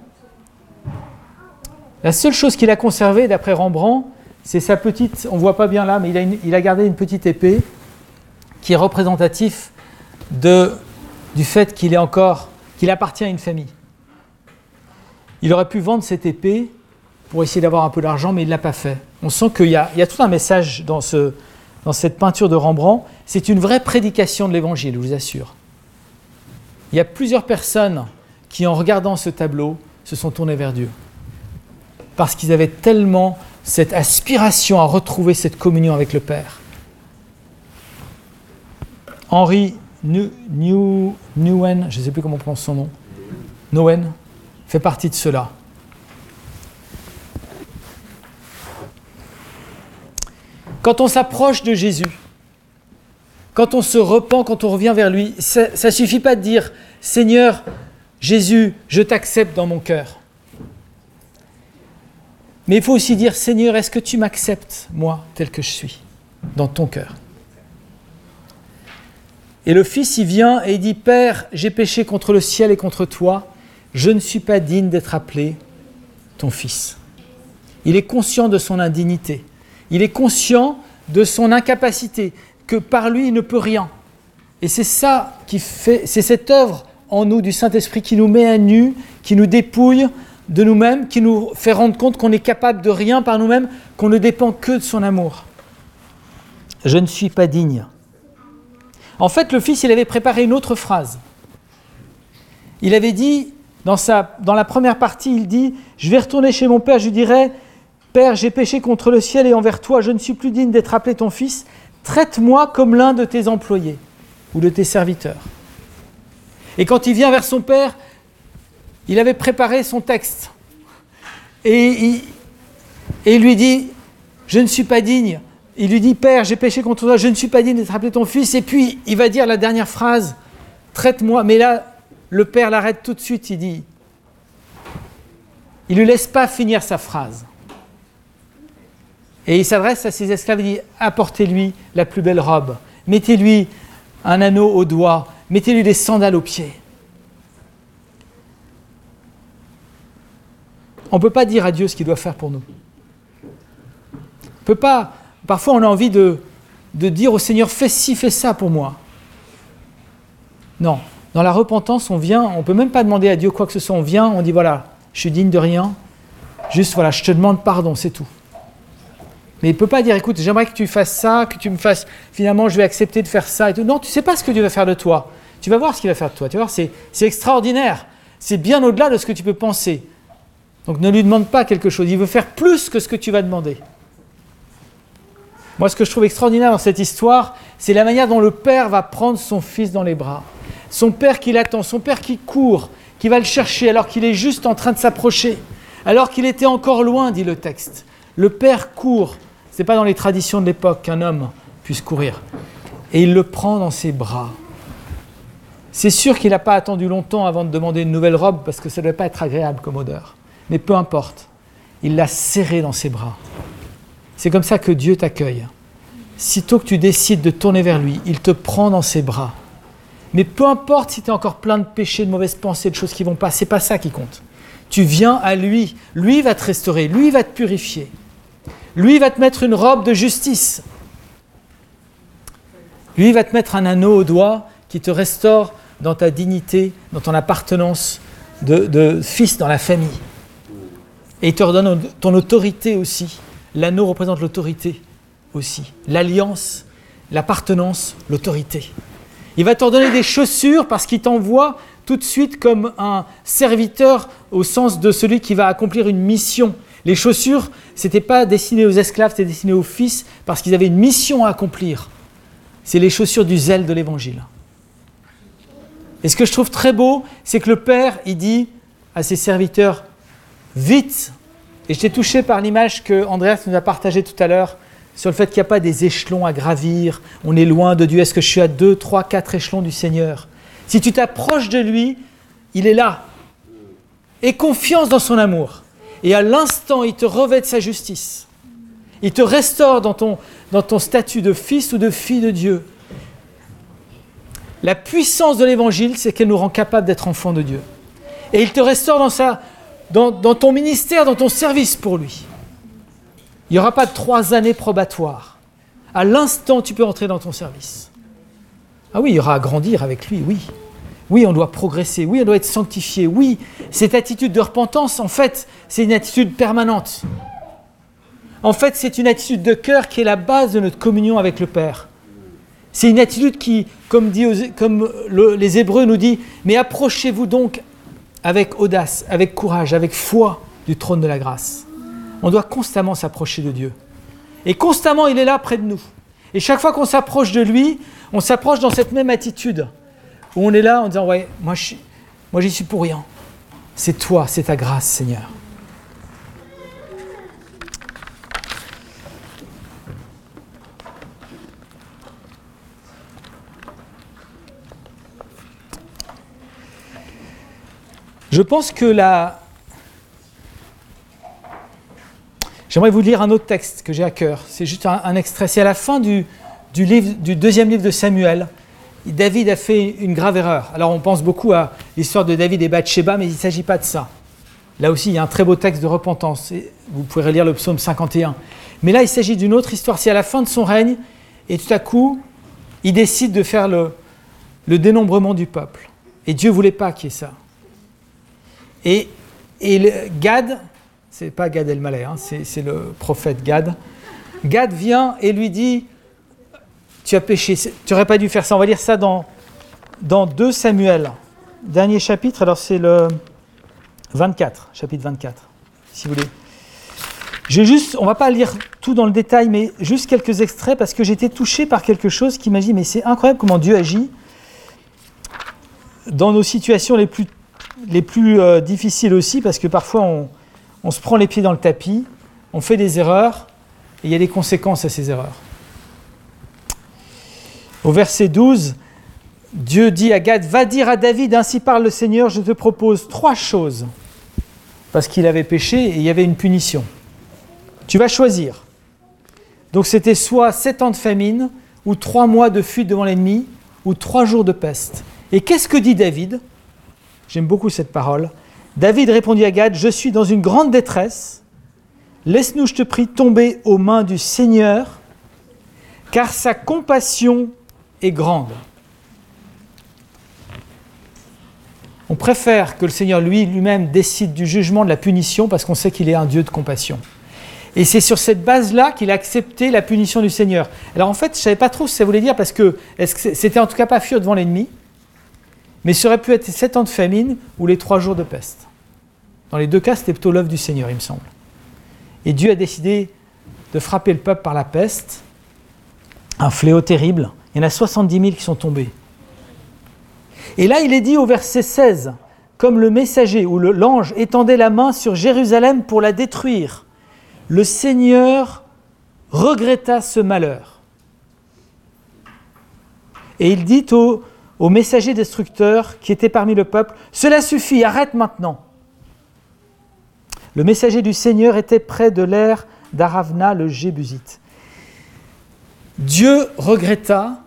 La seule chose qu'il a conservée, d'après Rembrandt, c'est sa petite, on ne voit pas bien là, mais il a, gardé une petite épée qui est représentatif de du fait qu'il est encore, qu'il appartient à une famille. Il aurait pu vendre cette épée pour essayer d'avoir un peu d'argent, mais il ne l'a pas fait. On sent qu'il y, a, tout un message dans, dans cette peinture de Rembrandt. C'est une vraie prédication de l'Évangile, je vous assure. Il y a plusieurs personnes qui, en regardant ce tableau, se sont tournées vers Dieu. Parce qu'ils avaient tellement cette aspiration à retrouver cette communion avec le Père. Henri New, je ne sais plus comment on prononce son nom, fait partie de cela. Quand on s'approche de Jésus, quand on se repent, quand on revient vers lui, ça ne suffit pas de dire Seigneur, Jésus, je t'accepte dans mon cœur. Mais il faut aussi dire Seigneur, est-ce que tu m'acceptes, moi, tel que je suis, dans ton cœur? Et le fils y vient et il dit Père, j'ai péché contre le ciel et contre toi, je ne suis pas digne d'être appelé ton fils. Il est conscient de son indignité, il est conscient de son incapacité, que par lui il ne peut rien. Et c'est ça qui fait, c'est cette œuvre en nous du Saint-Esprit qui nous met à nu, qui nous dépouille de nous-mêmes, qui nous fait rendre compte qu'on est capable de rien par nous-mêmes, qu'on ne dépend que de son amour. Je ne suis pas digne. En fait, le fils, il avait préparé une autre phrase. Il avait dit, dans, la première partie, il dit, je vais retourner chez mon père, je lui dirai, Père, j'ai péché contre le ciel et envers toi, je ne suis plus digne d'être appelé ton fils, traite-moi comme l'un de tes employés ou de tes serviteurs. Et quand il vient vers son père, il avait préparé son texte. Et et il lui dit, je ne suis pas digne il lui dit Père, j'ai péché contre toi, je ne suis pas digne d'être appelé ton fils. Et puis il va dire la dernière phrase Traite-moi. Mais là, le père l'arrête tout de suite. Il dit Il ne lui laisse pas finir sa phrase. Et il s'adresse à ses esclaves Il dit Apportez-lui la plus belle robe, mettez-lui un anneau au doigt, mettez-lui des sandales aux pieds. On ne peut pas dire à Dieu ce qu'il doit faire pour nous. On ne peut pas Parfois, on a envie de, dire au Seigneur, fais ci, fais ça pour moi. Non, dans la repentance, on vient, on ne peut même pas demander à Dieu quoi que ce soit, on vient, on dit, voilà, je suis digne de rien, juste, voilà, je te demande pardon, c'est tout. Mais il ne peut pas dire, écoute, j'aimerais que tu fasses ça, que tu me fasses, finalement, je vais accepter de faire ça et tout. Non, tu ne sais pas ce que Dieu va faire de toi. Tu vas voir ce qu'il va faire de toi. Tu vas voir, c'est, c'est extraordinaire. C'est bien au-delà de ce que tu peux penser. Donc ne lui demande pas quelque chose. Il veut faire plus que ce que tu vas demander. Moi, ce que je trouve extraordinaire dans cette histoire, c'est la manière dont le père va prendre son fils dans les bras. Son père qui l'attend, son père qui court, qui va le chercher alors qu'il est juste en train de s'approcher, alors qu'il était encore loin, dit le texte. Le père court. Ce n'est pas dans les traditions de l'époque qu'un homme puisse courir. Et il le prend dans ses bras. C'est sûr qu'il n'a pas attendu longtemps avant de demander une nouvelle robe parce que ça ne devait pas être agréable comme odeur. Mais peu importe. Il l'a serré dans ses bras. C'est comme ça que Dieu t'accueille. Sitôt que tu décides de tourner vers lui, il te prend dans ses bras. Mais peu importe si tu es encore plein de péchés, de mauvaises pensées, de choses qui vont pas, c'est pas ça qui compte. Tu viens à lui. Lui va te restaurer. Lui va te purifier. Lui va te mettre une robe de justice. Lui va te mettre un anneau au doigt qui te restaure dans ta dignité, dans ton appartenance de, fils dans la famille. Et il te redonne ton autorité aussi. L'anneau représente l'autorité aussi. L'alliance, l'appartenance, l'autorité. Il va t'ordonner des chaussures parce qu'il t'envoie tout de suite comme un serviteur au sens de celui qui va accomplir une mission. Les chaussures, ce n'était pas destiné aux esclaves, c'était destiné aux fils parce qu'ils avaient une mission à accomplir. C'est les chaussures du zèle de l'évangile. Et ce que je trouve très beau, c'est que le Père, il dit à ses serviteurs, vite Et j'étais touché par l'image que Andreas nous a partagée tout à l'heure sur le fait qu'il n'y a pas des échelons à gravir, on est loin de Dieu, est-ce que je suis à deux, trois, quatre échelons du Seigneur? Si tu t'approches de lui, il est là. Et confiance dans son amour. Et à l'instant, il te revêt de sa justice. Il te restaure dans ton, dans ton statut de fils ou de fille de Dieu. La puissance de l'évangile, c'est qu'elle nous rend capable d'être enfants de Dieu. Et il te restaure dans, sa, dans, ton ministère, dans ton service pour lui. Il n'y aura pas de trois années probatoires. À l'instant, tu peux entrer dans ton service. Ah oui, il y aura à grandir avec lui, oui. Oui, on doit progresser, oui, on doit être sanctifié, oui. Cette attitude de repentance, en fait, c'est une attitude permanente. En fait, c'est une attitude de cœur qui est la base de notre communion avec le Père. C'est une attitude qui, comme, les Hébreux nous dit, mais approchez-vous donc avec audace, avec courage, avec foi du trône de la grâce. On doit constamment s'approcher de Dieu. Et constamment, il est là près de nous. Et chaque fois qu'on s'approche de lui, on s'approche dans cette même attitude, où on est là en disant, ouais, moi, j'y suis pour rien. C'est toi, c'est ta grâce, Seigneur. Je pense que la... J'aimerais vous lire un autre texte que j'ai à cœur. C'est juste un, extrait. C'est à la fin du, deuxième livre de Samuel. David a fait une grave erreur. Alors on pense beaucoup à l'histoire de David et Bathsheba, mais il ne s'agit pas de ça. Là aussi, il y a un très beau texte de repentance. Vous pourrez relire le psaume 51. Mais là, il s'agit d'une autre histoire. C'est à la fin de son règne, et tout à coup, il décide de faire le, le dénombrement du peuple. Et Dieu ne voulait pas qu'il y ait ça. Et, et Gad, c'est pas Gad El-Maleh, hein, c'est le prophète Gad. Gad vient et lui dit Tu as péché, tu n'aurais pas dû faire ça. On va lire ça dans, dans 2 Samuel, dernier chapitre. Alors c'est le 24, chapitre 24, si vous voulez. J'ai juste, on va pas lire tout dans le détail, mais juste quelques extraits parce que été touché par quelque chose qui m'a dit mais c'est incroyable comment Dieu agit dans nos situations les plus les plus euh, difficiles aussi, parce que parfois on, se prend les pieds dans le tapis, on fait des erreurs, et il y a des conséquences à ces erreurs. Au verset 12, Dieu dit à Gad, va dire à David, ainsi parle le Seigneur, je te propose trois choses, parce qu'il avait péché et il y avait une punition. Tu vas choisir. Donc c'était soit sept ans de famine, ou trois mois de fuite devant l'ennemi, ou trois jours de peste. Et qu'est-ce que dit David? J'aime beaucoup cette parole. David répondit à Gad, Je suis dans une grande détresse. Laisse-nous, je te prie, tomber aux mains du Seigneur, car sa compassion est grande. On préfère que le Seigneur lui, lui-même décide du jugement, de la punition, parce qu'on sait qu'il est un Dieu de compassion. Et c'est sur cette base-là qu'il a accepté la punition du Seigneur. Alors en fait, je ne savais pas trop ce que ça voulait dire, parce que c'était en tout cas pas fuir devant l'ennemi, mais ça aurait pu être sept ans de famine ou les trois jours de peste. Dans les deux cas, c'était plutôt l'œuvre du Seigneur, il me semble. Et Dieu a décidé de frapper le peuple par la peste, un fléau terrible. Il y en a 70 000 qui sont tombés. Et là, il est dit au verset 16, comme le messager ou l'ange étendait la main sur Jérusalem pour la détruire, le Seigneur regretta ce malheur. Et il dit au, au messager destructeur qui était parmi le peuple, Cela suffit, arrête maintenant. Le messager du Seigneur était près de l'air d'Aravna le Jébusite. Dieu regretta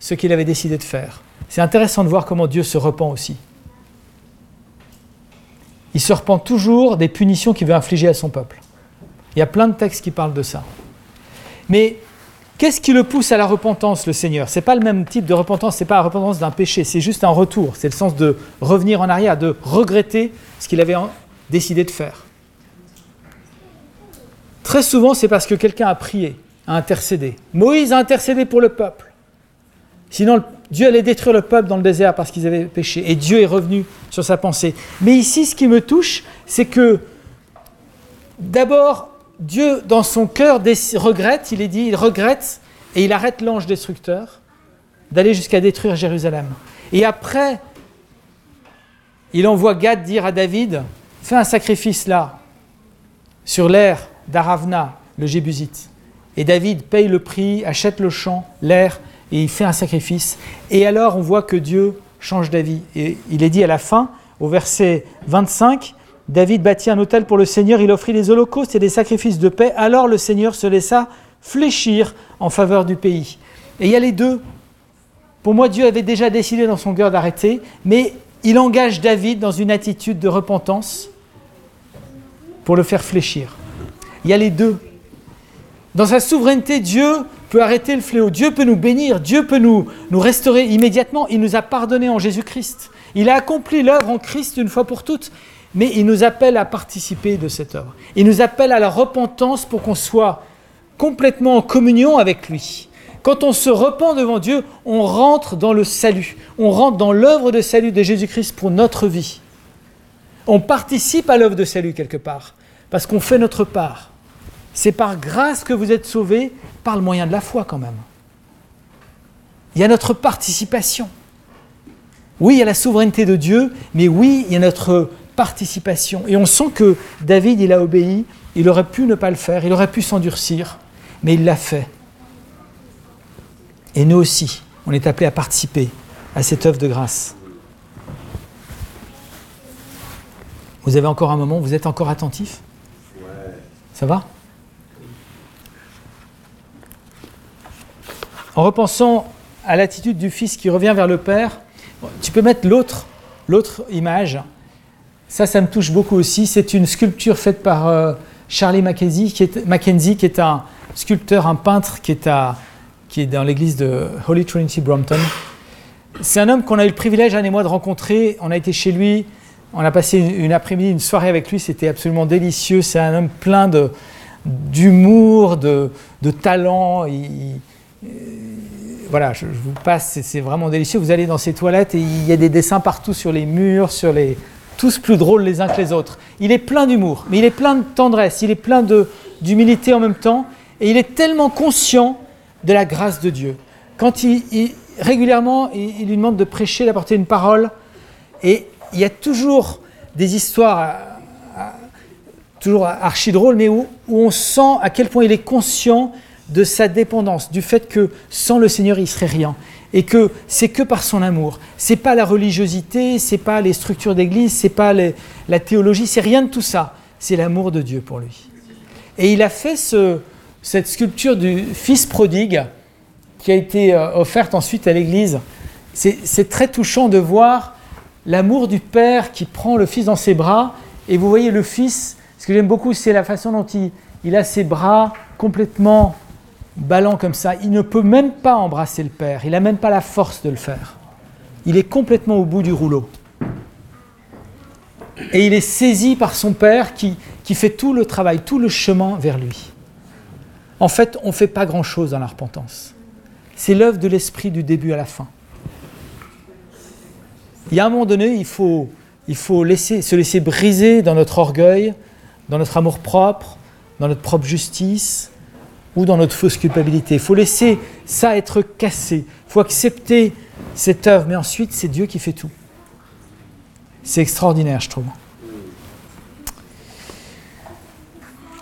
ce qu'il avait décidé de faire. C'est intéressant de voir comment Dieu se repent aussi. il se repent toujours des punitions qu'il veut infliger à son peuple. Il y a plein de textes qui parlent de ça. Mais qu'est-ce qui le pousse à la repentance, le Seigneur? C'est pas le même type de repentance, c'est pas la repentance d'un péché, c'est juste un retour. C'est le sens de revenir en arrière, de regretter ce qu'il avait décidé de faire. Très souvent, c'est parce que quelqu'un a prié, a intercédé. Moïse a intercédé pour le peuple. Sinon, Dieu allait détruire le peuple dans le désert parce qu'ils avaient péché. Et Dieu est revenu sur sa pensée. Mais ici, ce qui me touche, c'est que d'abord, Dieu, dans son cœur, regrette, il est dit, il regrette et il arrête l'ange destructeur d'aller jusqu'à détruire Jérusalem. Et après, il envoie Gad dire à David, fais un sacrifice là, sur l'air d'Aravna, le Jébusite. Et David paye le prix, achète le champ, l'air, et il fait un sacrifice. Et alors on voit que Dieu change d'avis. Et il est dit à la fin, au verset 25, David bâtit un autel pour le Seigneur, il offrit des holocaustes et des sacrifices de paix. Alors le Seigneur se laissa fléchir en faveur du pays. Et il y a les deux. Pour moi, Dieu avait déjà décidé dans son cœur d'arrêter, mais il engage David dans une attitude de repentance pour le faire fléchir. Il y a les deux. Dans sa souveraineté, Dieu peut arrêter le fléau, Dieu peut nous bénir, Dieu peut nous, nous restaurer immédiatement. Il nous a pardonné en Jésus-Christ. Il a accompli l'œuvre en Christ une fois pour toutes, mais il nous appelle à participer de cette œuvre. Il nous appelle à la repentance pour qu'on soit complètement en communion avec lui. Quand on se repent devant Dieu, on rentre dans le salut, on rentre dans l'œuvre de salut de Jésus-Christ pour notre vie. On participe à l'œuvre de salut quelque part, parce qu'on fait notre part. C'est par grâce que vous êtes sauvés, par le moyen de la foi quand même. Il y a notre participation. Oui, il y a la souveraineté de Dieu, mais oui, il y a notre participation. Et on sent que David, il a obéi, il aurait pu ne pas le faire, il aurait pu s'endurcir, mais il l'a fait. Et nous aussi, on est appelés à participer à cette œuvre de grâce. Vous avez encore un moment, vous êtes encore attentif? Ça va? En repensant à l'attitude du fils qui revient vers le père, tu peux mettre l'autre, l'autre image. Ça, ça me touche beaucoup aussi. C'est une sculpture faite par euh, Charlie Mackenzie qui, est, un sculpteur, un peintre qui est, dans l'église de Holy Trinity Brompton. C'est un homme qu'on a eu le privilège, Anne et moi, de rencontrer. On a été chez lui, on a passé une, après-midi, une soirée avec lui. C'était absolument délicieux. C'est un homme plein d'humour, de, talent. Il, voilà, je, vous passe, c'est vraiment délicieux. Vous allez dans ces toilettes et il y a des dessins partout sur les murs, sur les, tous plus drôles les uns que les autres. Il est plein d'humour, mais il est plein de tendresse, il est plein d'humilité en même temps, et il est tellement conscient de la grâce de Dieu. Quand il, régulièrement, il, lui demande de prêcher, d'apporter une parole, et il y a toujours des histoires toujours archi drôles, mais où, où on sent à quel point il est conscient de sa dépendance, du fait que sans le Seigneur, il serait rien. Et que c'est que par son amour. C'est pas la religiosité, c'est pas les structures d'église, c'est pas la théologie, c'est rien de tout ça. C'est l'amour de Dieu pour lui. Et il a fait cette sculpture du fils prodigue qui a été euh, offerte ensuite à l'église. C'est très touchant de voir l'amour du père qui prend le fils dans ses bras. Et vous voyez le fils, ce que j'aime beaucoup, c'est la façon dont il, il a ses bras complètement ballant comme ça, il ne peut même pas embrasser le Père, il n'a même pas la force de le faire. Il est complètement au bout du rouleau. Et il est saisi par son Père qui, qui fait tout le travail, tout le chemin vers lui. En fait, on ne fait pas grand-chose dans la repentance. C'est l'œuvre de l'Esprit du début à la fin. Il y a un moment donné, il faut, il faut laisser, se laisser briser dans notre orgueil, dans notre amour propre, dans notre propre justice, ou dans notre fausse culpabilité. Il faut laisser ça être cassé. Il faut accepter cette œuvre, mais ensuite c'est Dieu qui fait tout. C'est extraordinaire, je trouve.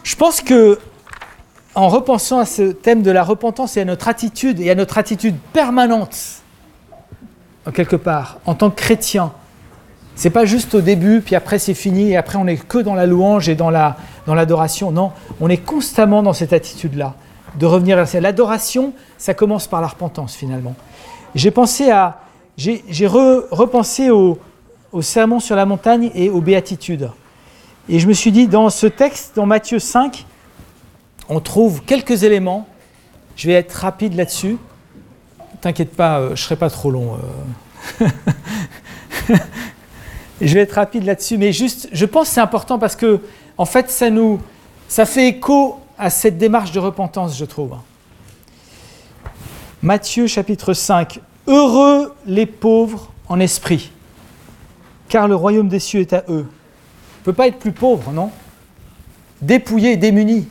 Je pense que en repensant à ce thème de la repentance et à notre attitude, et à notre attitude permanente, en quelque part, en tant que chrétien, c'est pas juste au début, puis après c'est fini, et après on n'est que dans la louange et dans l'adoration. La, dans non, on est constamment dans cette attitude-là de revenir à l'adoration, ça commence par la repentance finalement. J'ai pensé à, j'ai repensé au, sermon sur la montagne et aux béatitudes. Et je me suis dit, dans ce texte, dans Matthieu 5, on trouve quelques éléments. Je vais être rapide là-dessus. T'inquiète pas, euh, je serai pas trop long. Euh. je vais être rapide là-dessus, mais juste, je pense que c'est important parce que, en fait, ça nous, ça fait écho à cette démarche de repentance, je trouve. Matthieu chapitre 5. Heureux les pauvres en esprit, car le royaume des cieux est à eux. On ne peut pas être plus pauvre, non? Dépouillé, démuni.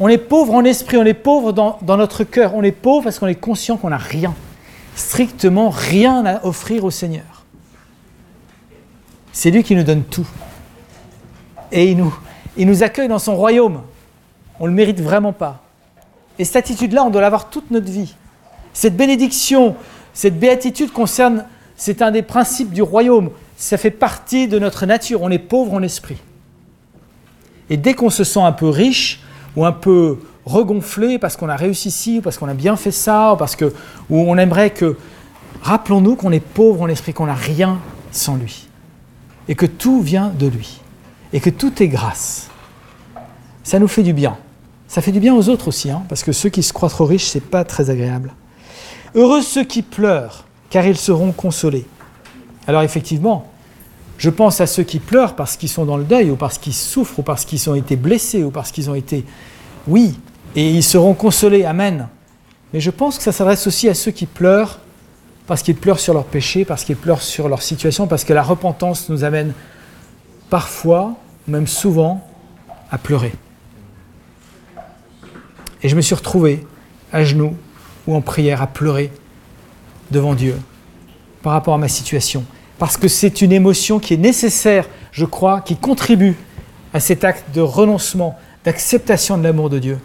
On est pauvre en esprit, on est pauvre dans, notre cœur, on est pauvre parce qu'on est conscient qu'on n'a rien, strictement rien à offrir au Seigneur. C'est lui qui nous donne tout. Et il nous accueille dans son royaume. On ne le mérite vraiment pas. Et cette attitude-là, on doit l'avoir toute notre vie. Cette bénédiction, cette béatitude concerne, c'est un des principes du royaume. Ça fait partie de notre nature. On est pauvre en esprit. Et dès qu'on se sent un peu riche ou un peu regonflé parce qu'on a réussi ici, ou parce qu'on a bien fait ça, ou parce que ou on aimerait que. Rappelons-nous qu'on est pauvre en esprit, qu'on n'a rien sans lui. Et que tout vient de lui. Et que tout est grâce. Ça nous fait du bien. Ça fait du bien aux autres aussi, hein, parce que ceux qui se croient trop riches, c'est pas très agréable. Heureux ceux qui pleurent, car ils seront consolés. Alors effectivement, je pense à ceux qui pleurent parce qu'ils sont dans le deuil, ou parce qu'ils souffrent, ou parce qu'ils ont été blessés, ou parce qu'ils ont été... Oui, et ils seront consolés, Amen. Mais je pense que ça s'adresse aussi à ceux qui pleurent parce qu'ils pleurent sur leur péché, parce qu'ils pleurent sur leur situation, parce que la repentance nous amène parfois, même souvent, à pleurer. Et je me suis retrouvé à genoux ou en prière à pleurer devant Dieu par rapport à ma situation. Parce que c'est une émotion qui est nécessaire, je crois, qui contribue à cet acte de renoncement, d'acceptation de l'amour de Dieu.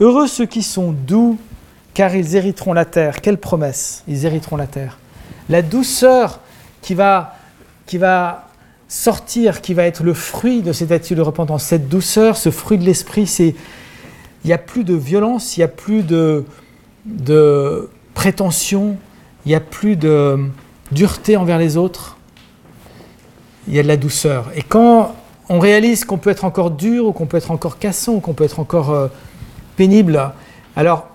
Heureux ceux qui sont doux, car ils hériteront la terre. Quelle promesse Ils hériteront la terre. La douceur qui va, qui va sortir, qui va être le fruit de cette attitude de repentance, cette douceur, ce fruit de l'esprit, c'est il n'y a plus de violence, il n'y a plus de, prétention, il n'y a plus de dureté envers les autres, il y a de la douceur. Et quand on réalise qu'on peut être encore dur, ou qu'on peut être encore cassant, ou qu'on peut être encore euh, pénible, alors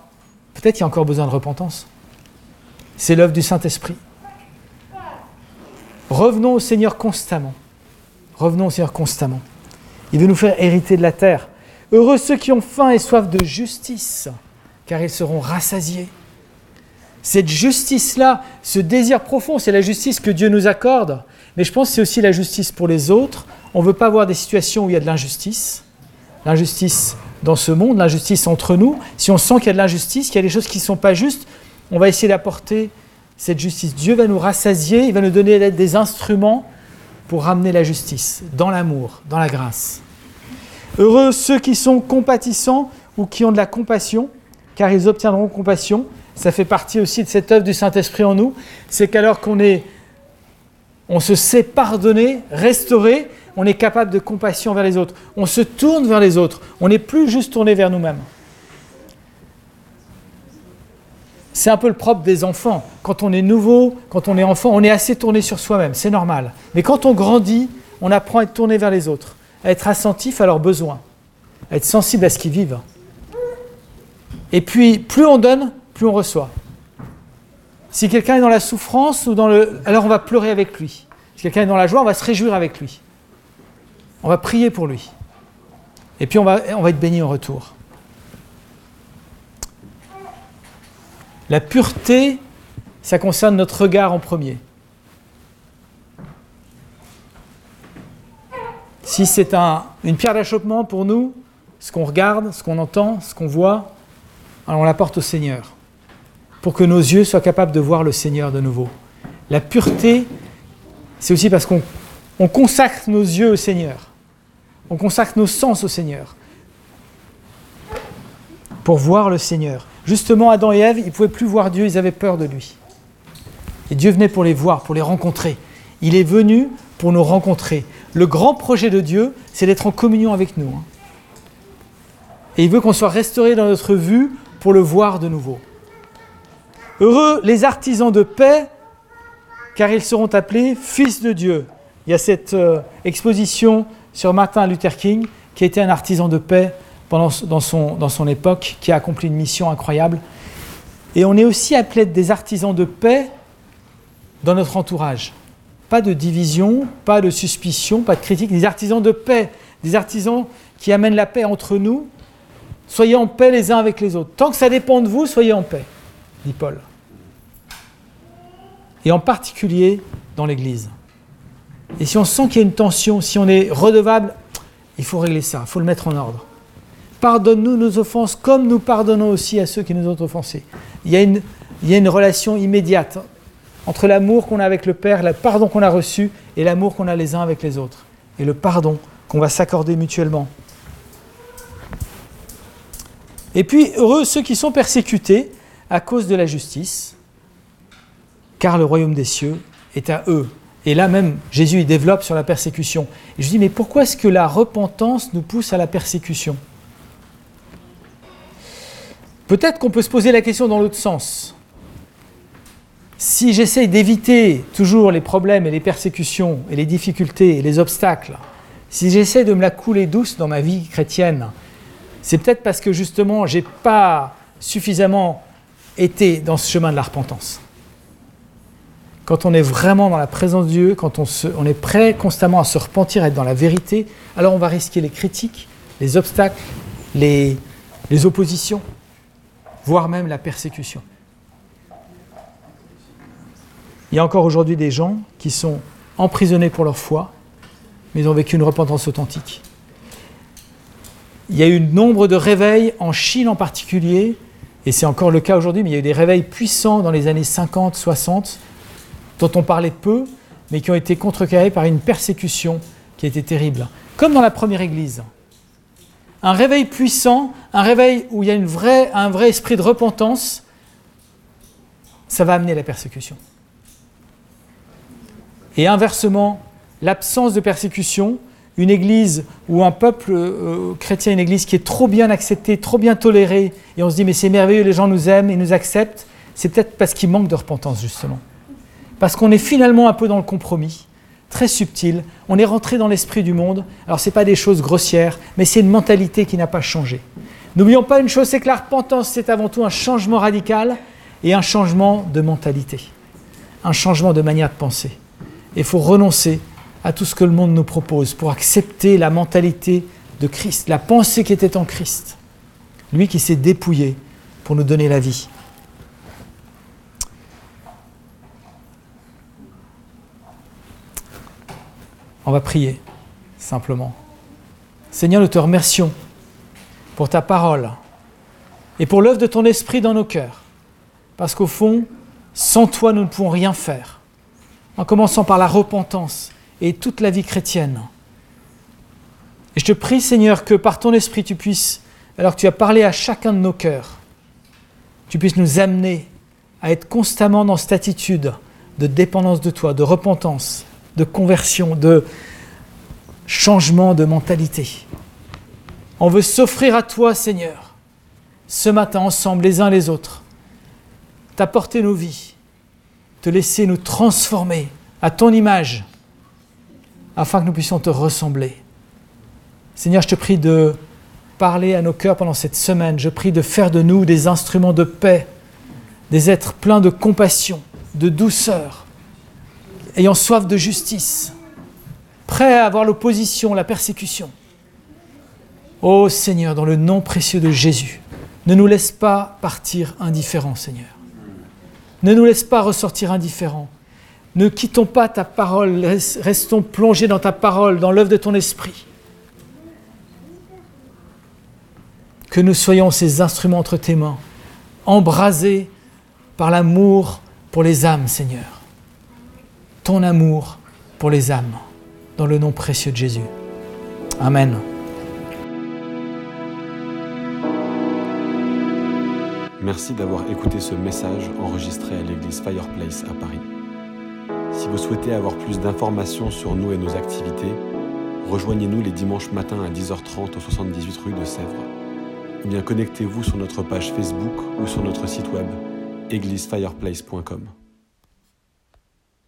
peut-être qu'il y a encore besoin de repentance. C'est l'œuvre du Saint-Esprit. Revenons au Seigneur constamment. Revenons au Seigneur constamment. Il veut nous faire hériter de la terre. Heureux ceux qui ont faim et soif de justice, car ils seront rassasiés. Cette justice-là, ce désir profond, c'est la justice que Dieu nous accorde, mais je pense que c'est aussi la justice pour les autres. On ne veut pas avoir des situations où il y a de l'injustice, l'injustice dans ce monde, l'injustice entre nous. Si on sent qu'il y a de l'injustice, qu'il y a des choses qui ne sont pas justes, on va essayer d'apporter cette justice. Dieu va nous rassasier, il va nous donner des instruments pour ramener la justice, dans l'amour, dans la grâce. Heureux ceux qui sont compatissants ou qui ont de la compassion, car ils obtiendront compassion. Ça fait partie aussi de cette œuvre du Saint-Esprit en nous. C'est qu'alors qu'on est, on se sait pardonner, restaurer, on est capable de compassion vers les autres. On se tourne vers les autres. On n'est plus juste tourné vers nous-mêmes. C'est un peu le propre des enfants. Quand on est nouveau, quand on est enfant, on est assez tourné sur soi-même, c'est normal. Mais quand on grandit, on apprend à être tourné vers les autres à être attentif à leurs besoins, à être sensible à ce qu'ils vivent. Et puis, plus on donne, plus on reçoit. Si quelqu'un est dans la souffrance ou dans le, alors on va pleurer avec lui. Si quelqu'un est dans la joie, on va se réjouir avec lui. On va prier pour lui. Et puis on va, on va être béni en retour. La pureté, ça concerne notre regard en premier. Si c'est une pierre d'achoppement pour nous, ce qu'on regarde, ce qu'on entend, ce qu'on voit, alors on l'apporte au Seigneur, pour que nos yeux soient capables de voir le Seigneur de nouveau. La pureté, c'est aussi parce qu'on consacre nos yeux au Seigneur, on consacre nos sens au Seigneur, pour voir le Seigneur. Justement, Adam et Ève, ils ne pouvaient plus voir Dieu, ils avaient peur de lui. Et Dieu venait pour les voir, pour les rencontrer. Il est venu pour nous rencontrer. Le grand projet de Dieu, c'est d'être en communion avec nous. Hein. Et il veut qu'on soit restauré dans notre vue pour le voir de nouveau. Heureux les artisans de paix, car ils seront appelés fils de Dieu. il y a cette euh, exposition sur Martin Luther King, qui était un artisan de paix pendant, dans, son, dans son époque, qui a accompli une mission incroyable. Et on est aussi appelé des artisans de paix dans notre entourage. Pas de division, pas de suspicion, pas de critique, des artisans de paix, des artisans qui amènent la paix entre nous. Soyez en paix les uns avec les autres. Tant que ça dépend de vous, soyez en paix, dit Paul. Et en particulier dans l'Église. Et si on sent qu'il y a une tension, si on est redevable, il faut régler ça, il faut le mettre en ordre. Pardonne-nous nos offenses comme nous pardonnons aussi à ceux qui nous ont offensés. Il y a une, relation immédiate entre l'amour qu'on a avec le Père, le pardon qu'on a reçu et l'amour qu'on a les uns avec les autres. Et le pardon qu'on va s'accorder mutuellement. Et puis, heureux ceux qui sont persécutés à cause de la justice, car le royaume des cieux est à eux. Et là même, Jésus il développe sur la persécution. Et je dis, mais pourquoi est-ce que la repentance nous pousse à la persécution? Peut-être qu'on peut se poser la question dans l'autre sens. Si j'essaye d'éviter toujours les problèmes et les persécutions et les difficultés et les obstacles, si j'essaie de me la couler douce dans ma vie chrétienne, c'est peut-être parce que justement, je n'ai pas suffisamment été dans ce chemin de la repentance quand on est vraiment dans la présence de Dieu, quand on, est prêt constamment à se repentir, à être dans la vérité, alors on va risquer les critiques, les obstacles, les, les oppositions, voire même la persécution. Il y a encore aujourd'hui des gens qui sont emprisonnés pour leur foi, mais ils ont vécu une repentance authentique. Il y a eu nombre de réveils en Chine en particulier, et c'est encore le cas aujourd'hui, mais il y a eu des réveils puissants dans les années 50, 60, dont on parlait peu, mais qui ont été contrecarrés par une persécution qui a terrible. Comme dans la première Église. Un réveil puissant, un réveil où il y a un vrai esprit de repentance, ça va amener la persécution. Et inversement, l'absence de persécution, une église ou un peuple euh, chrétien, une église qui est trop bien acceptée, trop bien tolérée, et on se dit mais c'est merveilleux, les gens nous aiment et nous acceptent, c'est peut-être parce qu'il manque de repentance justement parce qu'on est finalement un peu dans le compromis, très subtil. On est rentré dans l'esprit du monde. Alors, ce n'est pas des choses grossières, mais c'est une mentalité qui n'a pas changé. N'oublions pas une chose, c'est que la repentance, c'est avant tout un changement radical et un changement de mentalité, un changement de manière de penser. Il faut renoncer à tout ce que le monde nous propose pour accepter la mentalité de Christ, la pensée qui était en Christ, lui qui s'est dépouillé pour nous donner la vie. On va prier, simplement. Seigneur, nous te remercions pour ta parole et pour l'œuvre de ton esprit dans nos cœurs. Parce qu'au fond, sans toi, nous ne pouvons rien faire. En commençant par la repentance et toute la vie chrétienne. Et je te prie, Seigneur, que par ton esprit, tu puisses, alors que tu as parlé à chacun de nos cœurs, tu puisses nous amener à être constamment dans cette attitude de dépendance de toi, de repentance, de conversion, de changement de mentalité. On veut s'offrir à toi, Seigneur, ce matin ensemble, les uns les autres, t'apporter nos vies, te laisser nous transformer à ton image, afin que nous puissions te ressembler. Seigneur, je te prie de parler à nos cœurs pendant cette semaine. Je prie de faire de nous des instruments de paix, des êtres pleins de compassion, de douceur, ayant soif de justice, prêt à avoir l'opposition, la persécution. Ô Seigneur, dans le nom précieux de Jésus, ne nous laisse pas partir indifférents, Seigneur. Ne nous laisse pas ressortir indifférents. Ne quittons pas ta parole, restons plongés dans ta parole, dans l'œuvre de ton esprit. Que nous soyons ces instruments entre tes mains, embrasés par l'amour pour les âmes, Seigneur ton amour pour les âmes, dans le nom précieux de Jésus. Amen. Merci d'avoir écouté ce message enregistré à l'église Fireplace à Paris. Si vous souhaitez avoir plus d'informations sur nous et nos activités, rejoignez-nous les dimanches matins à 10h30 au 78 rue de Sèvres. Ou bien connectez-vous sur notre page Facebook ou sur notre site web églisefireplace.com.